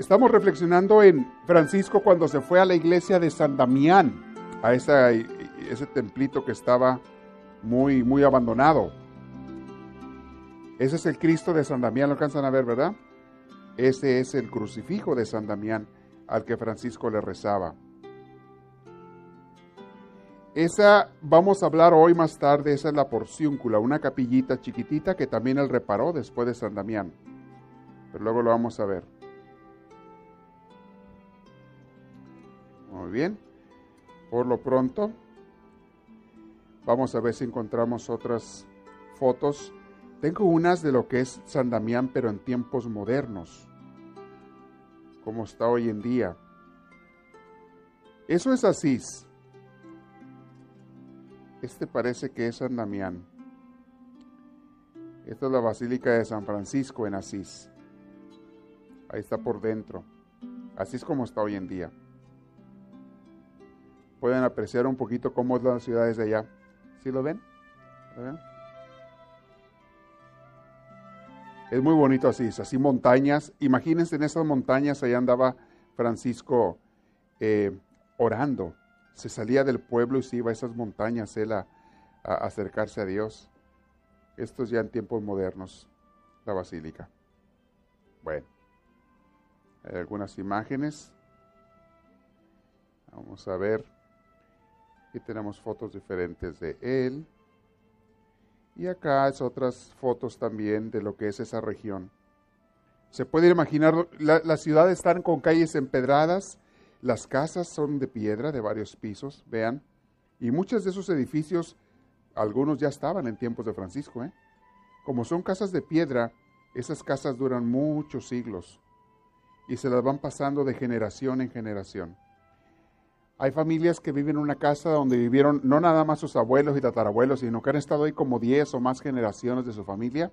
Estamos reflexionando en Francisco cuando se fue a la iglesia de San Damián, a ese templito que estaba muy, muy abandonado. Ese es el Cristo de San Damián, lo alcanzan a ver, ¿verdad? Ese es el crucifijo de San Damián al que Francisco le rezaba. Esa, vamos a hablar hoy más tarde, esa es la porciúncula, una capillita chiquitita que también él reparó después de San Damián. Pero luego lo vamos a ver. Muy bien. Por lo pronto, vamos a ver si encontramos otras fotos. Tengo unas de lo que es San Damián, pero en tiempos modernos, como está hoy en día. Eso es Asís. Este parece que es San Damián. Esta es la Basílica de San Francisco en Asís. Ahí está por dentro. Así es como está hoy en día pueden apreciar un poquito cómo es las ciudades de allá. ¿Sí lo ven? Es muy bonito así, así montañas. Imagínense en esas montañas, allá andaba Francisco eh, orando. Se salía del pueblo y se iba a esas montañas él a acercarse a Dios. Esto es ya en tiempos modernos, la basílica. Bueno, hay algunas imágenes. Vamos a ver. Aquí tenemos fotos diferentes de él. Y acá es otras fotos también de lo que es esa región. Se puede imaginar, las ciudades están con calles empedradas, las casas son de piedra de varios pisos, vean. Y muchos de esos edificios, algunos ya estaban en tiempos de Francisco. ¿eh? Como son casas de piedra, esas casas duran muchos siglos y se las van pasando de generación en generación. Hay familias que viven en una casa donde vivieron no nada más sus abuelos y tatarabuelos, sino que han estado ahí como 10 o más generaciones de su familia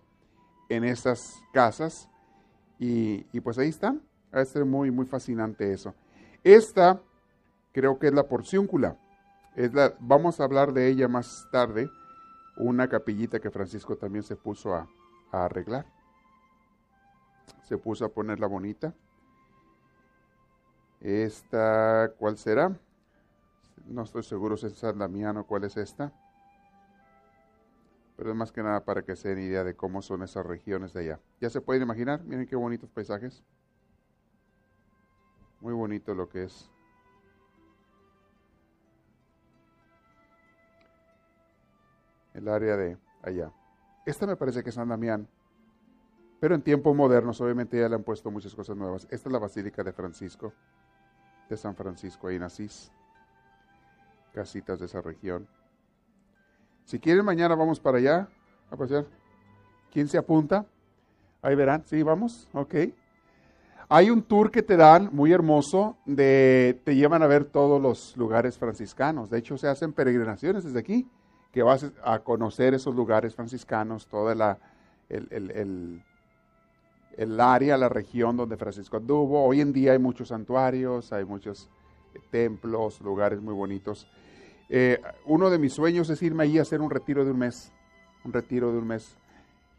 en esas casas. Y, pues ahí están. Va a ser muy, muy fascinante eso. Esta creo que es la porciúncula. Vamos a hablar de ella más tarde. Una capillita que Francisco también se puso a, a arreglar. Se puso a ponerla bonita. Esta, ¿cuál será? No estoy seguro si es San Damián o cuál es esta. Pero es más que nada para que se den idea de cómo son esas regiones de allá. Ya se pueden imaginar, miren qué bonitos paisajes. Muy bonito lo que es. El área de allá. Esta me parece que es San Damián. Pero en tiempos modernos, obviamente ya le han puesto muchas cosas nuevas. Esta es la Basílica de Francisco, de San Francisco, ahí en casitas de esa región. Si quieren, mañana vamos para allá a pasear. ¿Quién se apunta? Ahí verán, sí, vamos, ok. Hay un tour que te dan muy hermoso, de, te llevan a ver todos los lugares franciscanos. De hecho, se hacen peregrinaciones desde aquí, que vas a conocer esos lugares franciscanos, toda la, el, el, el área, la región donde Francisco anduvo. Hoy en día hay muchos santuarios, hay muchos templos, lugares muy bonitos. Eh, uno de mis sueños es irme allí a hacer un retiro de un mes, un retiro de un mes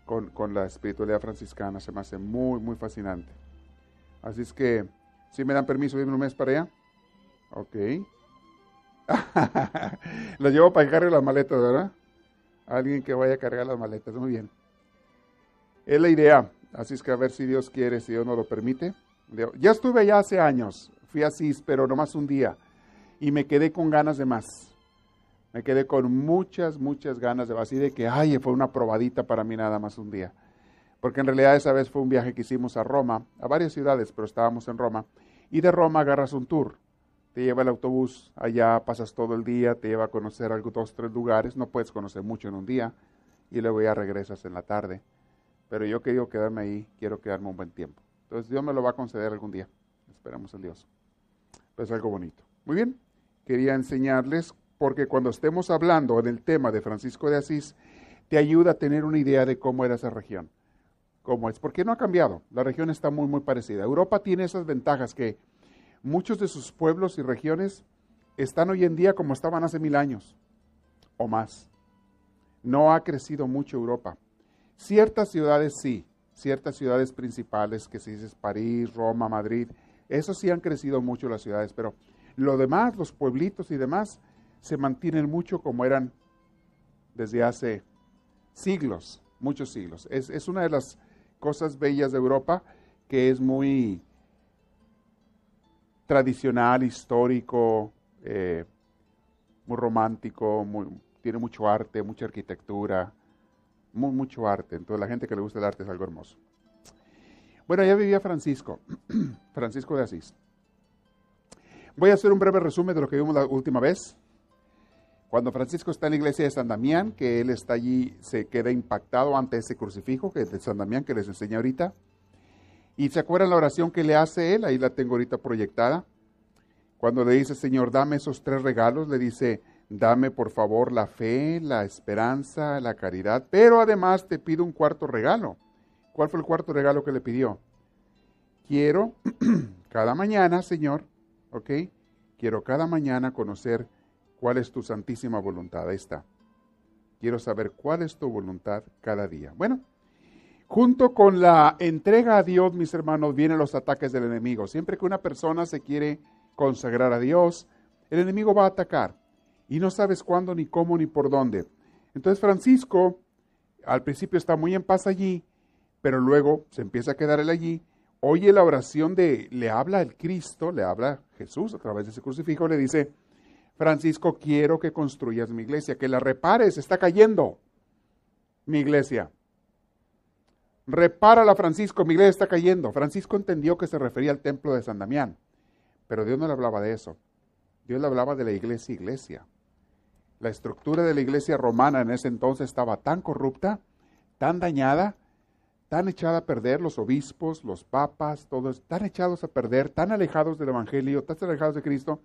con, con, la espiritualidad franciscana. Se me hace muy, muy fascinante. Así es que, si me dan permiso de un mes para allá? Ok. Lo llevo para cargar las maletas, ¿verdad? Alguien que vaya a cargar las maletas, muy bien. Es la idea. Así es que a ver si Dios quiere, si Dios nos lo permite. Ya estuve allá hace años, fui así, pero nomás un día. Y me quedé con ganas de más. Me quedé con muchas, muchas ganas de así de que, ay, fue una probadita para mí nada más un día. Porque en realidad esa vez fue un viaje que hicimos a Roma, a varias ciudades, pero estábamos en Roma. Y de Roma agarras un tour. Te lleva el autobús, allá pasas todo el día, te lleva a conocer algo, dos, tres lugares. No puedes conocer mucho en un día y luego ya regresas en la tarde. Pero yo quiero quedarme ahí, quiero quedarme un buen tiempo. Entonces Dios me lo va a conceder algún día. esperamos en Dios. es algo bonito. Muy bien, quería enseñarles porque cuando estemos hablando en el tema de Francisco de Asís, te ayuda a tener una idea de cómo era esa región, cómo es, porque no ha cambiado, la región está muy, muy parecida. Europa tiene esas ventajas que muchos de sus pueblos y regiones están hoy en día como estaban hace mil años o más. No ha crecido mucho Europa. Ciertas ciudades sí, ciertas ciudades principales, que si dices París, Roma, Madrid, eso sí han crecido mucho las ciudades, pero lo demás, los pueblitos y demás, se mantienen mucho como eran desde hace siglos, muchos siglos. Es, una de las cosas bellas de Europa que es muy tradicional, histórico, eh, muy romántico, tiene mucho arte, mucha arquitectura, mucho arte. Entonces la gente que le gusta el arte es algo hermoso. Bueno, ya vivía Francisco, Francisco de Asís. Voy a hacer un breve resumen de lo que vimos la última vez. Cuando Francisco está en la iglesia de San Damián, que él está allí, se queda impactado ante ese crucifijo que es de San Damián, que les enseña ahorita. Y se acuerdan la oración que le hace él, ahí la tengo ahorita proyectada. Cuando le dice, Señor, dame esos tres regalos, le dice, dame por favor la fe, la esperanza, la caridad, pero además te pido un cuarto regalo. ¿Cuál fue el cuarto regalo que le pidió? Quiero cada mañana, Señor, ¿ok? Quiero cada mañana conocer cuál es tu santísima voluntad. Ahí está. Quiero saber cuál es tu voluntad cada día. Bueno, junto con la entrega a Dios, mis hermanos, vienen los ataques del enemigo. Siempre que una persona se quiere consagrar a Dios, el enemigo va a atacar y no sabes cuándo, ni cómo, ni por dónde. Entonces Francisco al principio está muy en paz allí, pero luego se empieza a quedar él allí, oye la oración de, le habla el Cristo, le habla Jesús a través de ese crucifijo, le dice, Francisco, quiero que construyas mi iglesia, que la repares, está cayendo mi iglesia. Repárala, Francisco, mi iglesia está cayendo. Francisco entendió que se refería al templo de San Damián, pero Dios no le hablaba de eso. Dios le hablaba de la iglesia, iglesia. La estructura de la iglesia romana en ese entonces estaba tan corrupta, tan dañada, tan echada a perder, los obispos, los papas, todos tan echados a perder, tan alejados del Evangelio, tan alejados de Cristo,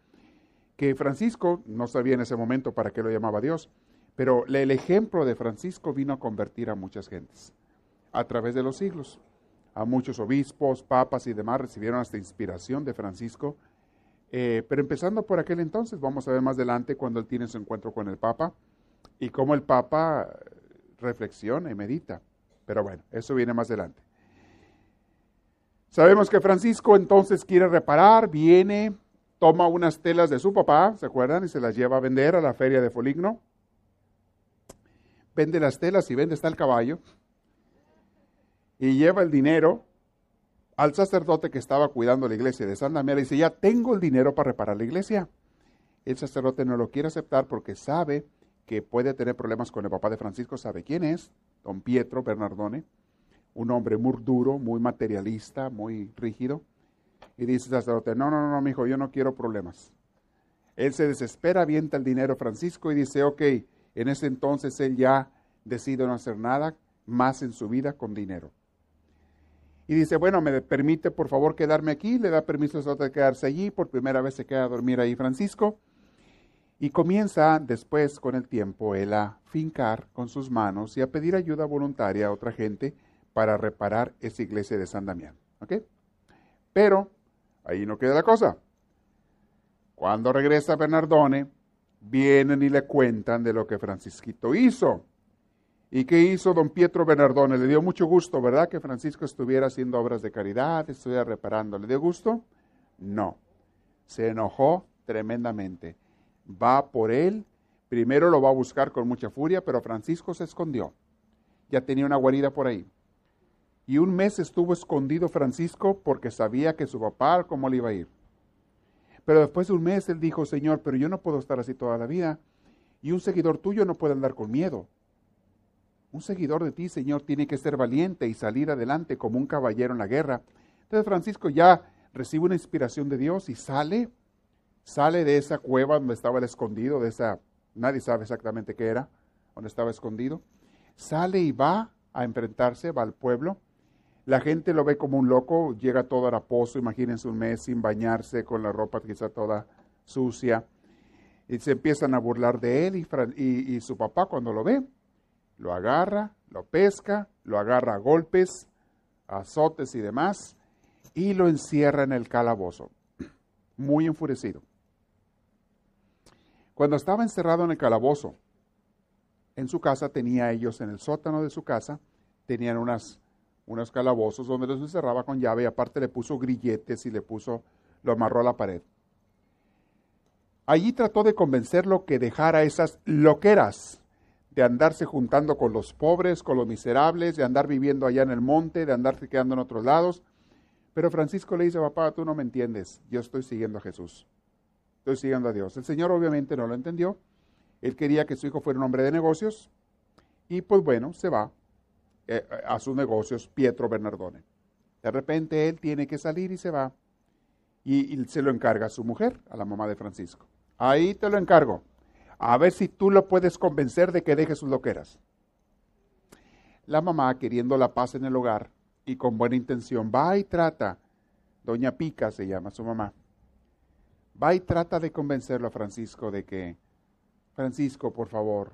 que Francisco no sabía en ese momento para qué lo llamaba Dios, pero el ejemplo de Francisco vino a convertir a muchas gentes a través de los siglos. A muchos obispos, papas y demás recibieron esta inspiración de Francisco eh, pero empezando por aquel entonces, vamos a ver más adelante cuando él tiene su encuentro con el Papa y cómo el Papa reflexiona y medita. Pero bueno, eso viene más adelante. Sabemos que Francisco entonces quiere reparar, viene, toma unas telas de su papá, ¿se acuerdan? Y se las lleva a vender a la feria de Foligno. Vende las telas y vende hasta el caballo. Y lleva el dinero al sacerdote que estaba cuidando la iglesia de San Damián, le dice, ya tengo el dinero para reparar la iglesia. El sacerdote no lo quiere aceptar porque sabe que puede tener problemas con el papá de Francisco, sabe quién es, don Pietro Bernardone, un hombre muy duro, muy materialista, muy rígido. Y dice el sacerdote, no, no, no, mi hijo, yo no quiero problemas. Él se desespera, avienta el dinero Francisco y dice, ok, en ese entonces él ya decide no hacer nada más en su vida con dinero. Y dice, bueno, me permite por favor quedarme aquí, le da permiso a de quedarse allí, por primera vez se queda a dormir ahí Francisco. Y comienza después, con el tiempo, él a fincar con sus manos y a pedir ayuda voluntaria a otra gente para reparar esa iglesia de San Damián. Pero ahí no queda la cosa. Cuando regresa Bernardone, vienen y le cuentan de lo que Francisquito hizo. ¿Y qué hizo don Pietro Bernardone? Le dio mucho gusto, ¿verdad? Que Francisco estuviera haciendo obras de caridad, estuviera reparando. ¿Le dio gusto? No. Se enojó tremendamente. Va por él, primero lo va a buscar con mucha furia, pero Francisco se escondió. Ya tenía una guarida por ahí. Y un mes estuvo escondido Francisco porque sabía que su papá, ¿cómo le iba a ir? Pero después de un mes él dijo, Señor, pero yo no puedo estar así toda la vida. Y un seguidor tuyo no puede andar con miedo. Un seguidor de ti, Señor, tiene que ser valiente y salir adelante como un caballero en la guerra. Entonces Francisco ya recibe una inspiración de Dios y sale, sale de esa cueva donde estaba el escondido, de esa, nadie sabe exactamente qué era, donde estaba escondido. Sale y va a enfrentarse, va al pueblo, La gente lo ve como un loco, llega todo haraposo, imagínense un mes sin bañarse, con la ropa quizá toda sucia. Y se empiezan a burlar de él y, y su papá cuando lo ve, lo agarra, lo pesca, lo agarra a golpes, azotes y demás, y lo encierra en el calabozo, muy enfurecido. Cuando estaba encerrado en el calabozo, en su casa tenía ellos en el sótano de su casa, tenían unas, unos calabozos donde los encerraba con llave y aparte le puso grilletes y le puso, lo amarró a la pared. Allí trató de convencerlo que dejara esas loqueras de andarse juntando con los pobres, con los miserables, de andar viviendo allá en el monte, de andarse quedando en otros lados. Pero Francisco le dice, papá, tú no me entiendes, yo estoy siguiendo a Jesús, estoy siguiendo a Dios. El Señor obviamente no lo entendió, él quería que su hijo fuera un hombre de negocios y pues bueno, se va eh, a sus negocios Pietro Bernardone. De repente él tiene que salir y se va y, y se lo encarga a su mujer, a la mamá de Francisco. Ahí te lo encargo. A ver si tú lo puedes convencer de que deje sus loqueras. La mamá, queriendo la paz en el hogar y con buena intención, va y trata, doña Pica se llama su mamá, va y trata de convencerlo a Francisco de que Francisco, por favor,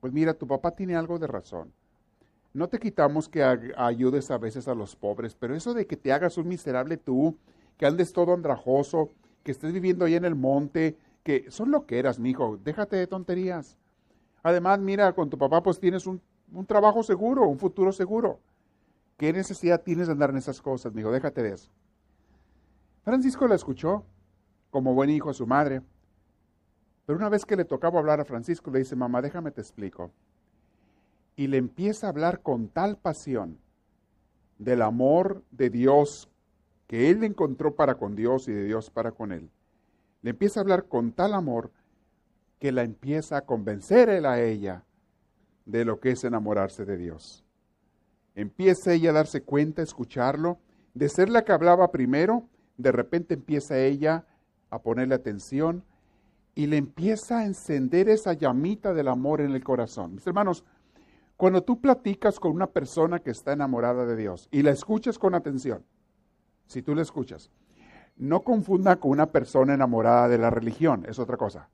pues mira, tu papá tiene algo de razón. No te quitamos que ayudes a veces a los pobres, pero eso de que te hagas un miserable tú, que andes todo andrajoso, que estés viviendo ahí en el monte, que son lo que eras, mijo, déjate de tonterías. Además, mira, con tu papá pues tienes un, un trabajo seguro, un futuro seguro. ¿Qué necesidad tienes de andar en esas cosas, mijo? Déjate de eso. Francisco la escuchó, como buen hijo a su madre, pero una vez que le tocaba hablar a Francisco, le dice, mamá, déjame te explico. Y le empieza a hablar con tal pasión del amor de Dios que él encontró para con Dios y de Dios para con él. Le empieza a hablar con tal amor que la empieza a convencer él a ella de lo que es enamorarse de Dios. Empieza ella a darse cuenta, a escucharlo, de ser la que hablaba primero, de repente empieza ella a ponerle atención y le empieza a encender esa llamita del amor en el corazón. Mis hermanos, cuando tú platicas con una persona que está enamorada de Dios y la escuchas con atención, si tú la escuchas, no confunda con una persona enamorada de la religión, es otra cosa.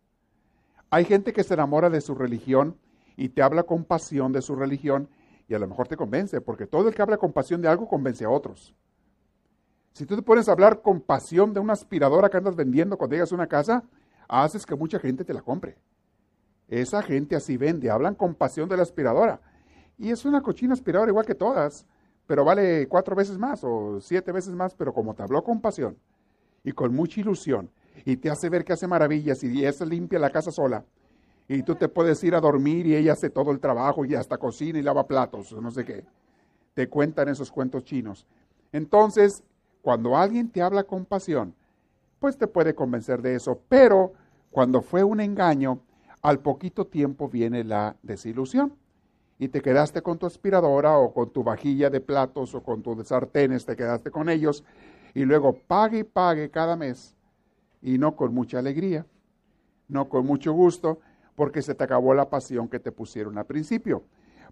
Hay gente que se enamora de su religión y te habla con pasión de su religión y a lo mejor te convence, porque todo el que habla con pasión de algo convence a otros. Si tú te pones a hablar con pasión de una aspiradora que andas vendiendo cuando llegas a una casa, haces que mucha gente te la compre. Esa gente así vende, hablan con pasión de la aspiradora. Y es una cochina aspiradora igual que todas, pero vale cuatro veces más o siete veces más, pero como te habló con pasión y con mucha ilusión y te hace ver que hace maravillas y ella limpia la casa sola y tú te puedes ir a dormir y ella hace todo el trabajo y hasta cocina y lava platos, no sé qué. Te cuentan esos cuentos chinos. Entonces, cuando alguien te habla con pasión, pues te puede convencer de eso. Pero cuando fue un engaño, al poquito tiempo viene la desilusión. Y te quedaste con tu aspiradora o con tu vajilla de platos o con tus sartenes, te quedaste con ellos y luego pague y pague cada mes y no con mucha alegría, no con mucho gusto, porque se te acabó la pasión que te pusieron al principio.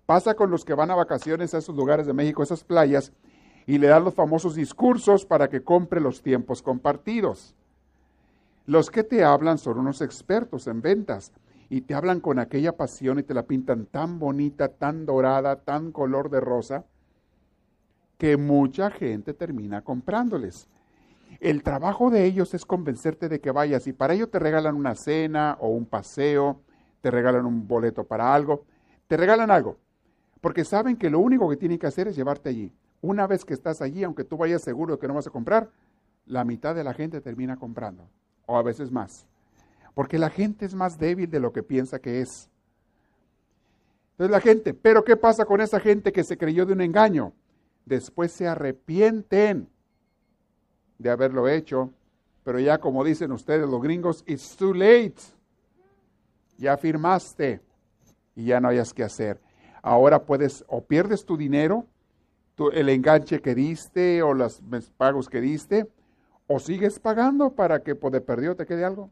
Pasa con los que van a vacaciones a esos lugares de México, esas playas, y le dan los famosos discursos para que compre los tiempos compartidos. Los que te hablan son unos expertos en ventas y te hablan con aquella pasión y te la pintan tan bonita, tan dorada, tan color de rosa, que mucha gente termina comprándoles. El trabajo de ellos es convencerte de que vayas y para ello te regalan una cena o un paseo, te regalan un boleto para algo, te regalan algo, porque saben que lo único que tienen que hacer es llevarte allí. Una vez que estás allí, aunque tú vayas seguro de que no vas a comprar, la mitad de la gente termina comprando, o a veces más. Porque la gente es más débil de lo que piensa que es. Entonces la gente, pero ¿qué pasa con esa gente que se creyó de un engaño? Después se arrepienten de haberlo hecho, pero ya como dicen ustedes los gringos, it's too late. Ya firmaste y ya no hayas que hacer. Ahora puedes o pierdes tu dinero el enganche que diste o los pagos que diste, o sigues pagando para que por de perdido te quede algo.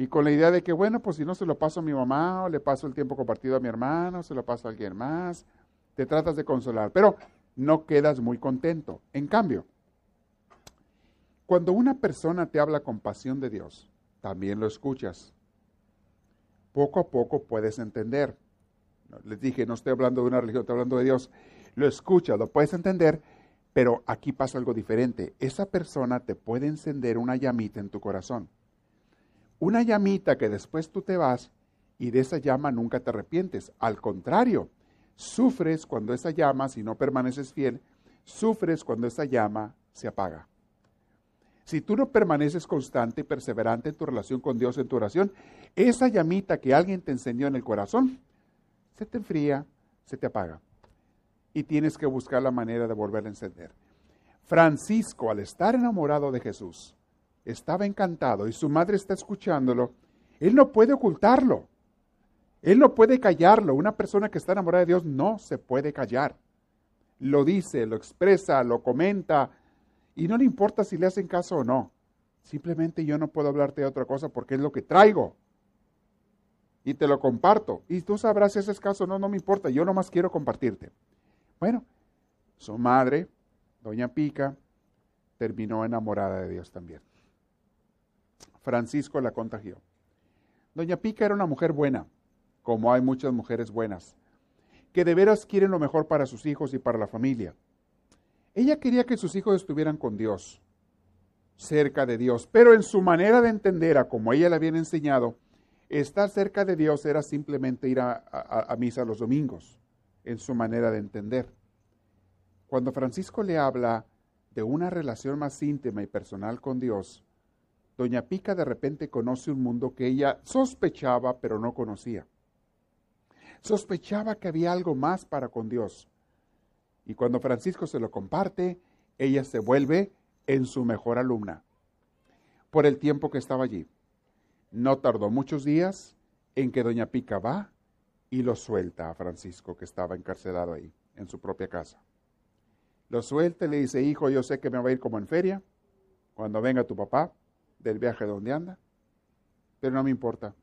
Y con la idea de que, bueno, pues si no se lo paso a mi mamá, o le paso el tiempo compartido a mi hermano, se lo paso a alguien más, te tratas de consolar. Pero no quedas muy contento. En cambio, cuando una persona te habla con pasión de Dios, también lo escuchas. Poco a poco puedes entender. Les dije, no estoy hablando de una religión, estoy hablando de Dios. Lo escuchas, lo puedes entender, pero aquí pasa algo diferente. Esa persona te puede encender una llamita en tu corazón. Una llamita que después tú te vas y de esa llama nunca te arrepientes. Al contrario, sufres cuando esa llama, si no permaneces fiel, sufres cuando esa llama se apaga. Si tú no permaneces constante y perseverante en tu relación con Dios, en tu oración, esa llamita que alguien te encendió en el corazón, se te enfría, se te apaga. Y tienes que buscar la manera de volver a encender. Francisco, al estar enamorado de Jesús, estaba encantado y su madre está escuchándolo, él no puede ocultarlo. Él no puede callarlo. Una persona que está enamorada de Dios no se puede callar. Lo dice, lo expresa, lo comenta, y no le importa si le hacen caso o no. Simplemente yo no puedo hablarte de otra cosa porque es lo que traigo. Y te lo comparto. Y tú sabrás si ese es caso o no, no me importa. Yo nomás quiero compartirte. Bueno, su madre, doña Pica, terminó enamorada de Dios también. Francisco la contagió. Doña Pica era una mujer buena, como hay muchas mujeres buenas, que de veras quieren lo mejor para sus hijos y para la familia. Ella quería que sus hijos estuvieran con Dios, cerca de Dios, pero en su manera de entender, a como ella le habían enseñado, estar cerca de Dios era simplemente ir a, a, misa los domingos, en su manera de entender. Cuando Francisco le habla de una relación más íntima y personal con Dios, Doña Pica de repente conoce un mundo que ella sospechaba pero no conocía. Sospechaba que había algo más para con Dios. Y cuando Francisco se lo comparte, ella se vuelve en su mejor alumna por el tiempo que estaba allí. No tardó muchos días en que doña Pica va y lo suelta a Francisco, que estaba encarcelado ahí, en su propia casa. Lo suelta y le dice, hijo, yo sé que me va a ir como en feria, cuando venga tu papá del viaje donde anda, pero no me importa,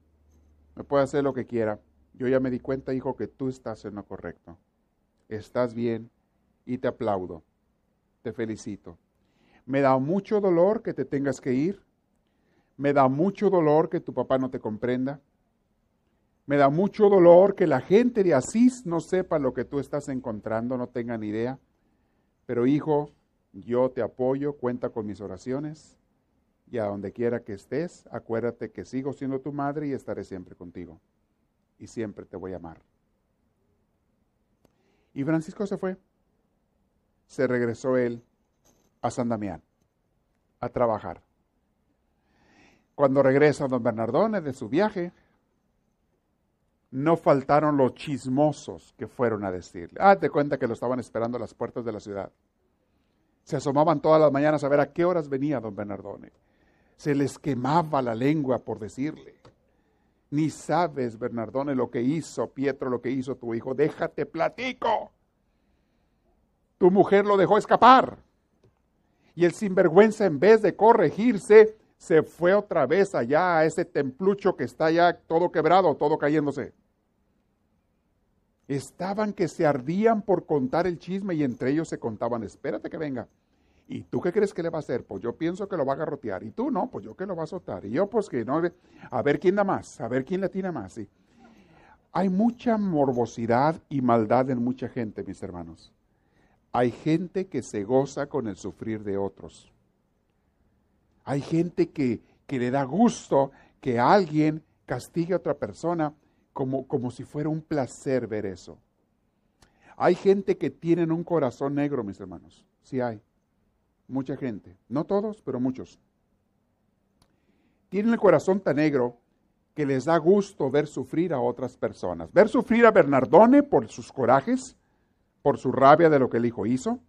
me puede hacer lo que quiera. Yo ya me di cuenta, hijo, que tú estás en lo correcto. Estás bien, y te aplaudo. Te felicito. Me da mucho dolor que te tengas que ir. Me da mucho dolor que tu papá no te comprenda. Me da mucho dolor que la gente de Asís no sepa lo que tú estás encontrando, no tengan idea. Pero hijo, yo te apoyo, cuenta con mis oraciones. Y a donde quiera que estés, acuérdate que sigo siendo tu madre y estaré siempre contigo. Y siempre te voy a amar. Y Francisco se fue se regresó él a San Damián a trabajar. Cuando regresa don Bernardone de su viaje, no faltaron los chismosos que fueron a decirle. Ah, te cuenta que lo estaban esperando a las puertas de la ciudad. Se asomaban todas las mañanas a ver a qué horas venía don Bernardone. Se les quemaba la lengua por decirle. Ni sabes, Bernardone, lo que hizo Pietro, lo que hizo tu hijo. Déjate platico. Tu mujer lo dejó escapar. Y el sinvergüenza, en vez de corregirse, se fue otra vez allá a ese templucho que está ya todo quebrado, todo cayéndose. Estaban que se ardían por contar el chisme y entre ellos se contaban, espérate que venga. ¿Y tú qué crees que le va a hacer? Pues yo pienso que lo va a garrotear. Y tú no, pues yo que lo va a azotar. Y yo pues que no, a ver quién da más, a ver quién le tiene más. Hay mucha morbosidad y maldad en mucha gente, mis hermanos. Hay gente que se goza con el sufrir de otros. Hay gente que, que le da gusto que alguien castigue a otra persona como, como si fuera un placer ver eso. Hay gente que tienen un corazón negro, mis hermanos. Sí hay. Mucha gente. No todos, pero muchos. Tienen el corazón tan negro que les da gusto ver sufrir a otras personas. Ver sufrir a Bernardone por sus corajes, por su rabia de lo que el hijo hizo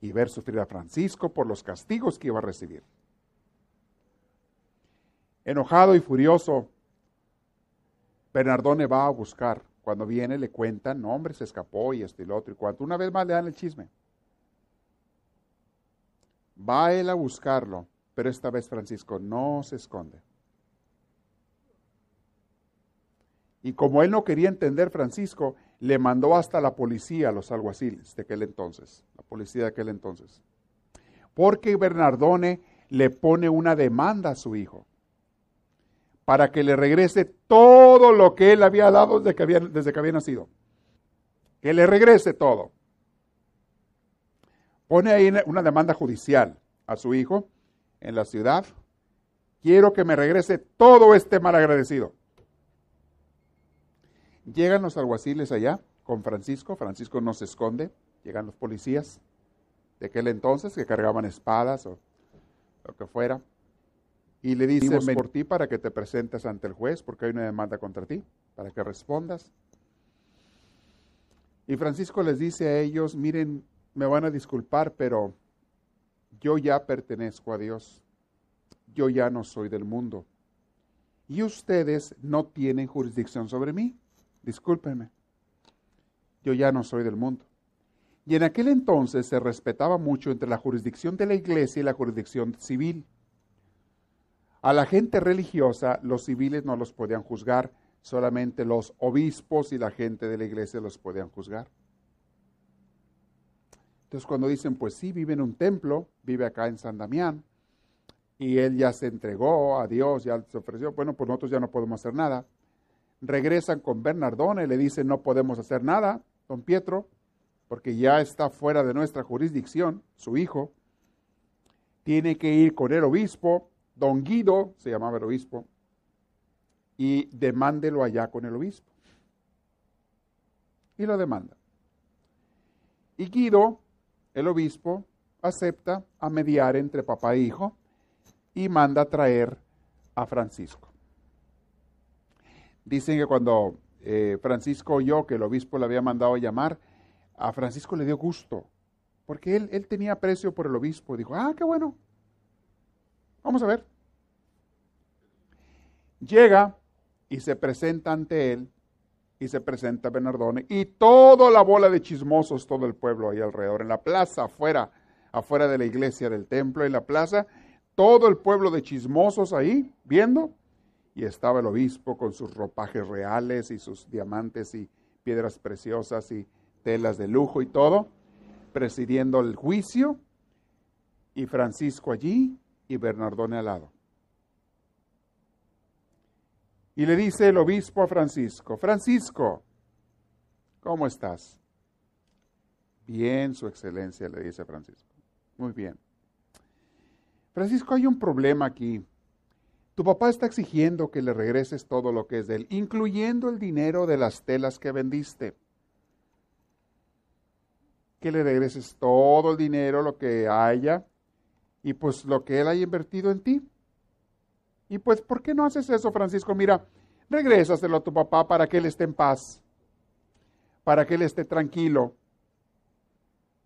y ver sufrir a Francisco por los castigos que iba a recibir. Enojado y furioso, Bernardone va a buscar. Cuando viene le cuentan, no hombre, se escapó y esto y lo otro y cuanto. Una vez más le dan el chisme. Va él a buscarlo, pero esta vez Francisco no se esconde. Y como él no quería entender Francisco, le mandó hasta la policía a los alguaciles de aquel entonces, la policía de aquel entonces. Porque Bernardone le pone una demanda a su hijo para que le regrese todo lo que él había dado desde que desde que había nacido. Que le regrese todo. Pone ahí una demanda judicial a su hijo en la ciudad. Quiero que me regrese todo este mal agradecido. Llegan los alguaciles allá con Francisco, Francisco no se esconde, llegan los policías de aquel entonces que cargaban espadas o lo que fuera, y le dicen por ti para que te presentes ante el juez porque hay una demanda contra ti, para que respondas. Y Francisco les dice a ellos, miren, me van a disculpar, pero yo ya pertenezco a Dios, yo ya no soy del mundo, y ustedes no tienen jurisdicción sobre mí discúlpenme, yo ya no soy del mundo. Y en aquel entonces se respetaba mucho entre la jurisdicción de la iglesia y la jurisdicción civil. A la gente religiosa los civiles no los podían juzgar, solamente los obispos y la gente de la iglesia los podían juzgar. Entonces cuando dicen, pues sí, vive en un templo, vive acá en San Damián, y él ya se entregó a Dios, ya se ofreció, bueno, pues nosotros ya no podemos hacer nada regresan con Bernardone, le dicen no podemos hacer nada, don Pietro, porque ya está fuera de nuestra jurisdicción, su hijo, tiene que ir con el obispo, don Guido, se llamaba el obispo, y demándelo allá con el obispo. Y lo demanda. Y Guido, el obispo, acepta a mediar entre papá e hijo y manda a traer a Francisco. Dicen que cuando eh, Francisco oyó que el obispo le había mandado llamar, a Francisco le dio gusto, porque él, él tenía aprecio por el obispo. Dijo, ah, qué bueno, vamos a ver. Llega y se presenta ante él, y se presenta Bernardone, y toda la bola de chismosos, todo el pueblo ahí alrededor, en la plaza, afuera, afuera de la iglesia del templo, en la plaza, todo el pueblo de chismosos ahí, viendo, y estaba el obispo con sus ropajes reales y sus diamantes y piedras preciosas y telas de lujo y todo, presidiendo el juicio, y Francisco allí y Bernardone al lado. Y le dice el obispo a Francisco, Francisco, ¿cómo estás? Bien, su excelencia, le dice Francisco. Muy bien. Francisco, hay un problema aquí. Tu papá está exigiendo que le regreses todo lo que es de él, incluyendo el dinero de las telas que vendiste. Que le regreses todo el dinero, lo que haya, y pues lo que él haya invertido en ti. Y pues, ¿por qué no haces eso, Francisco? Mira, regrésaselo a tu papá para que él esté en paz, para que él esté tranquilo,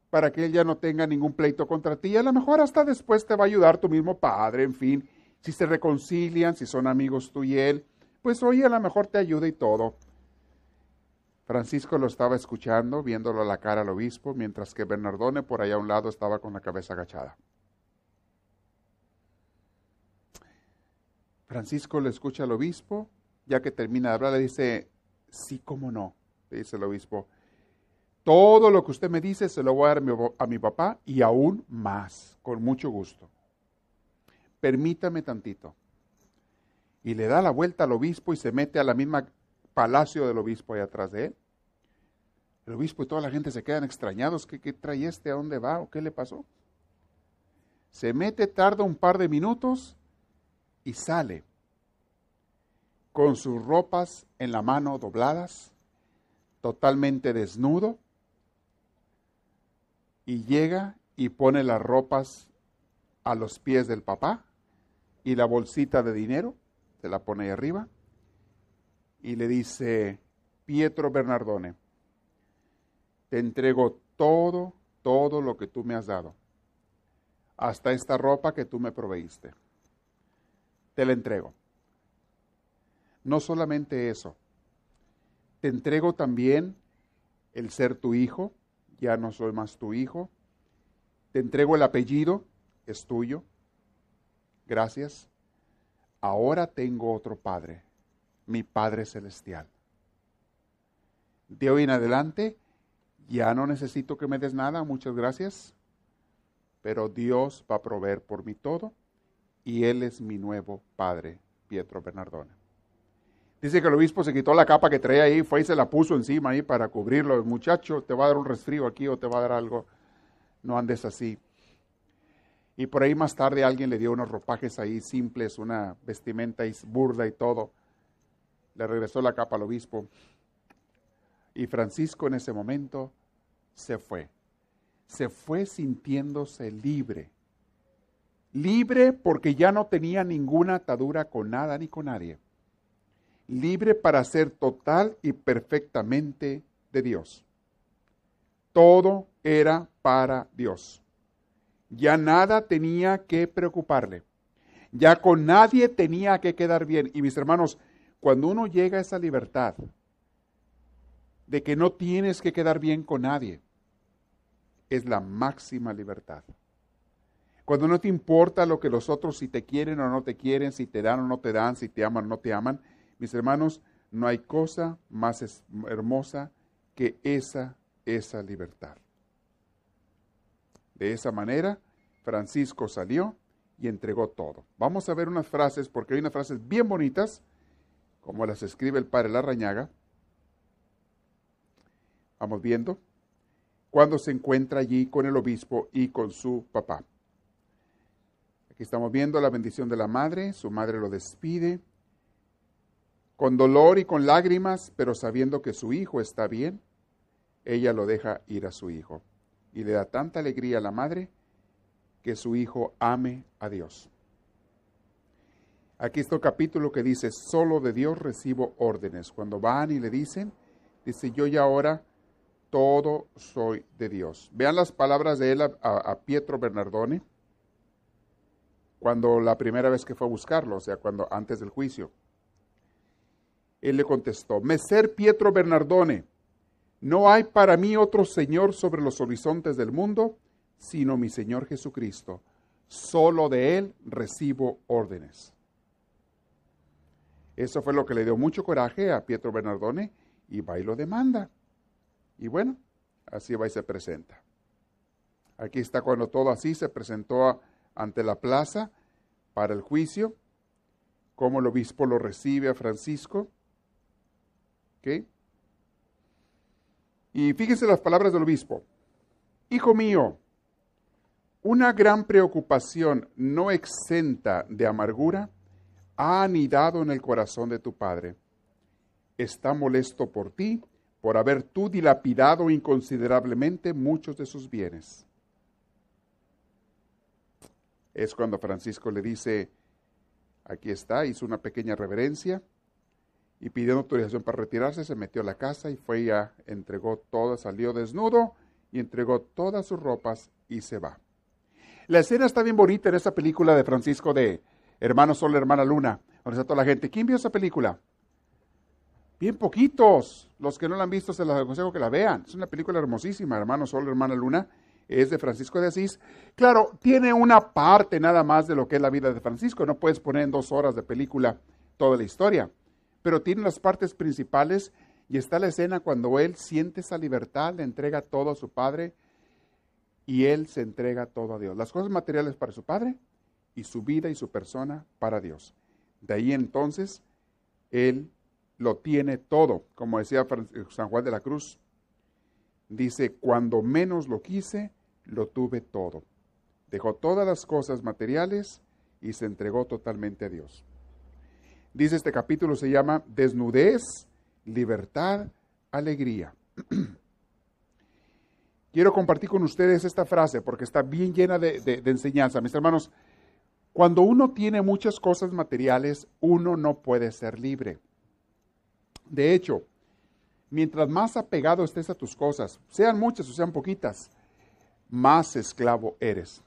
para que él ya no tenga ningún pleito contra ti. Y a lo mejor hasta después te va a ayudar tu mismo padre, en fin si se reconcilian, si son amigos tú y él, pues oye, a lo mejor te ayuda y todo. Francisco lo estaba escuchando, viéndolo a la cara al obispo, mientras que Bernardone por allá a un lado estaba con la cabeza agachada. Francisco le escucha al obispo, ya que termina de hablar, le dice, sí, cómo no, le dice el obispo, todo lo que usted me dice se lo voy a dar a mi, papá y aún más, con mucho gusto permítame tantito. Y le da la vuelta al obispo y se mete a la misma palacio del obispo ahí atrás de él. El obispo y toda la gente se quedan extrañados. ¿Qué, qué trae este? ¿A dónde va? ¿O qué le pasó? Se mete, tarda un par de minutos y sale con sus ropas en la mano dobladas, totalmente desnudo, y llega y pone las ropas a los pies del papá y la bolsita de dinero, se la pone ahí arriba, y le dice, Pietro Bernardone, te entrego todo, todo lo que tú me has dado, hasta esta ropa que tú me proveíste. Te la entrego. No solamente eso, te entrego también el ser tu hijo, ya no soy más tu hijo, te entrego el apellido, es tuyo, gracias. Ahora tengo otro Padre, mi Padre Celestial. De hoy en adelante, ya no necesito que me des nada, muchas gracias, pero Dios va a proveer por mí todo y Él es mi nuevo Padre, Pietro Bernardone. Dice que el obispo se quitó la capa que traía ahí, fue y se la puso encima ahí para cubrirlo. Muchacho, te va a dar un resfrío aquí o te va a dar algo. No andes así. Y por ahí más tarde alguien le dio unos ropajes ahí simples, una vestimenta burda y todo. Le regresó la capa al obispo. Y Francisco en ese momento se fue. Se fue sintiéndose libre. Libre porque ya no tenía ninguna atadura con nada ni con nadie. Libre para ser total y perfectamente de Dios. Todo era para Dios. Ya nada tenía que preocuparle. Ya con nadie tenía que quedar bien. Y mis hermanos, cuando uno llega a esa libertad de que no tienes que quedar bien con nadie, es la máxima libertad. Cuando no te importa lo que los otros, si te quieren o no te quieren, si te dan o no te dan, si te aman o no te aman, mis hermanos, no hay cosa más hermosa que esa, esa libertad. De esa manera, Francisco salió y entregó todo. Vamos a ver unas frases, porque hay unas frases bien bonitas, como las escribe el padre Larrañaga. Vamos viendo. Cuando se encuentra allí con el obispo y con su papá. Aquí estamos viendo la bendición de la madre, su madre lo despide, con dolor y con lágrimas, pero sabiendo que su hijo está bien, ella lo deja ir a su hijo y le da tanta alegría a la madre que su hijo ame a Dios. Aquí está el capítulo que dice, solo de Dios recibo órdenes. Cuando van y le dicen, dice, yo ya ahora todo soy de Dios. Vean las palabras de él a, a, Pietro Bernardone cuando la primera vez que fue a buscarlo, o sea, cuando antes del juicio. Él le contestó, Meser Pietro Bernardone, no hay para mí otro Señor sobre los horizontes del mundo, sino mi Señor Jesucristo. Solo de Él recibo órdenes. Eso fue lo que le dio mucho coraje a Pietro Bernardone y va y lo demanda. Y bueno, así va y se presenta. Aquí está cuando todo así se presentó ante la plaza para el juicio, cómo el obispo lo recibe a Francisco. Y fíjense las palabras del obispo. Hijo mío, una gran preocupación no exenta de amargura ha anidado en el corazón de tu padre. Está molesto por ti, por haber tú dilapidado inconsiderablemente muchos de sus bienes. Es cuando Francisco le dice, aquí está, hizo una pequeña reverencia, y pidiendo autorización para retirarse, se metió a la casa y fue ya, entregó todo, salió desnudo y entregó todas sus ropas y se va. La escena está bien bonita en esa película de Francisco de Hermano Sol, Hermana Luna, donde está toda la gente. ¿Quién vio esa película? Bien poquitos. Los que no la han visto se les aconsejo que la vean. Es una película hermosísima, Hermano Sol, Hermana Luna. Es de Francisco de Asís. Claro, tiene una parte nada más de lo que es la vida de Francisco. No puedes poner en dos horas de película toda la historia pero tiene las partes principales y está la escena cuando él siente esa libertad, le entrega todo a su padre y él se entrega todo a Dios. Las cosas materiales para su padre y su vida y su persona para Dios. De ahí entonces él lo tiene todo, como decía San Juan de la Cruz. Dice, cuando menos lo quise, lo tuve todo. Dejó todas las cosas materiales y se entregó totalmente a Dios. Dice este capítulo, se llama Desnudez, Libertad, Alegría. Quiero compartir con ustedes esta frase porque está bien llena de, de enseñanza. Mis hermanos, cuando uno tiene muchas cosas materiales, uno no puede ser libre. De hecho, mientras más apegado estés a tus cosas, sean muchas o sean poquitas, más esclavo eres.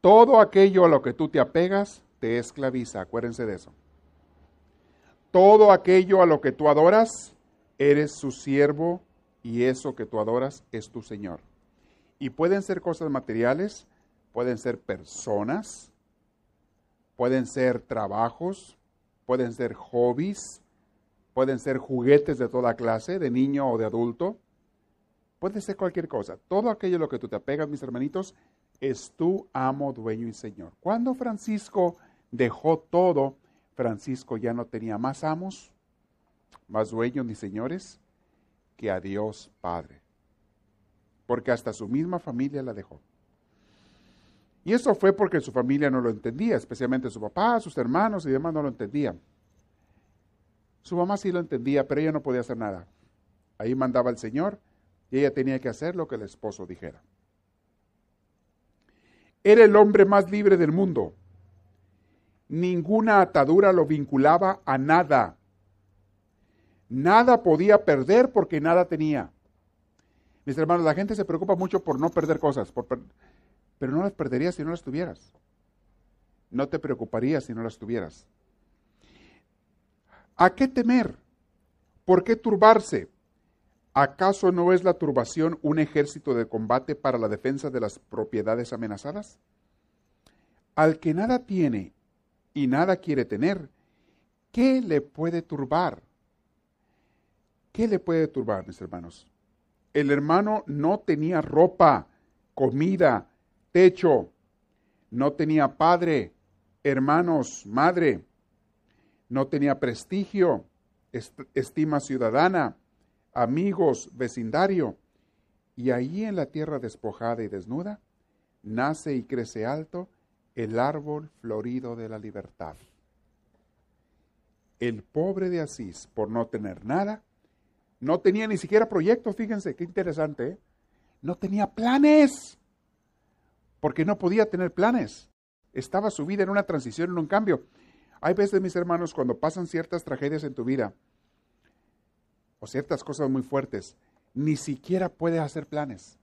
Todo aquello a lo que tú te apegas te esclaviza, acuérdense de eso. Todo aquello a lo que tú adoras, eres su siervo y eso que tú adoras es tu Señor. Y pueden ser cosas materiales, pueden ser personas, pueden ser trabajos, pueden ser hobbies, pueden ser juguetes de toda clase, de niño o de adulto, puede ser cualquier cosa. Todo aquello a lo que tú te apegas, mis hermanitos, es tu amo, dueño y señor. Cuando Francisco dejó todo, Francisco ya no tenía más amos, más dueños ni señores que a Dios Padre. Porque hasta su misma familia la dejó. Y eso fue porque su familia no lo entendía, especialmente su papá, sus hermanos y demás no lo entendían. Su mamá sí lo entendía, pero ella no podía hacer nada. Ahí mandaba el Señor y ella tenía que hacer lo que el esposo dijera. Era el hombre más libre del mundo. Ninguna atadura lo vinculaba a nada. Nada podía perder porque nada tenía. Mis hermanos, la gente se preocupa mucho por no perder cosas, pero no las perderías si no las tuvieras. No te preocuparías si no las tuvieras. ¿A qué temer? ¿Por qué turbarse? ¿Acaso no es la turbación un ejército de combate para la defensa de las propiedades amenazadas? Al que nada tiene y nada quiere tener, ¿qué le puede turbar? ¿Qué le puede turbar, mis hermanos? El hermano no tenía ropa, comida, techo, no tenía padre, hermanos, madre, no tenía prestigio, estima ciudadana, amigos, vecindario. Y allí en la tierra despojada y desnuda, nace y crece alto el árbol florido de la libertad. El pobre de Asís, por no tener nada, no tenía ni siquiera proyectos, fíjense, qué interesante, ¿eh? no tenía planes, porque no podía tener planes. Estaba su vida en una transición, en un cambio. Hay veces, mis hermanos, cuando pasan ciertas tragedias en tu vida o ciertas cosas muy fuertes, ni siquiera puedes hacer planes.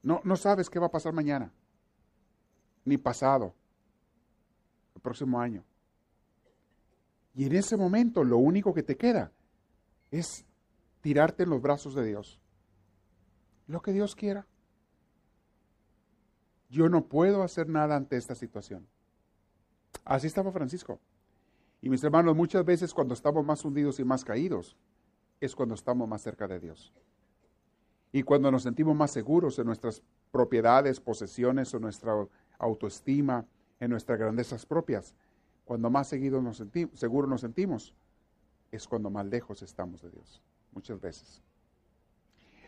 No, no sabes qué va a pasar mañana, ni pasado, el próximo año. Y en ese momento lo único que te queda es tirarte en los brazos de Dios. Lo que Dios quiera. Yo no puedo hacer nada ante esta situación. Así estaba Francisco. Y mis hermanos, muchas veces cuando estamos más hundidos y más caídos, es cuando estamos más cerca de Dios. Y cuando nos sentimos más seguros en nuestras propiedades, posesiones o nuestra autoestima, en nuestras grandezas propias, cuando más seguidos nos sentimos, seguros nos sentimos, es cuando más lejos estamos de Dios, muchas veces.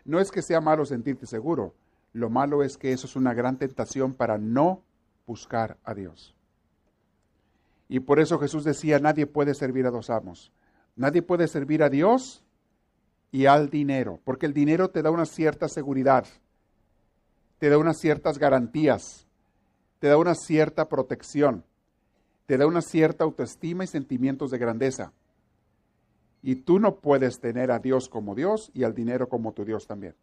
No es que sea malo sentirte seguro, lo malo es que eso es una gran tentación para no buscar a Dios. Y por eso Jesús decía, nadie puede servir a dos amos. Nadie puede servir a Dios y al dinero, porque el dinero te da una cierta seguridad, te da unas ciertas garantías, te da una cierta protección, te da una cierta autoestima y sentimientos de grandeza. Y tú no puedes tener a Dios como Dios y al dinero como tu Dios también.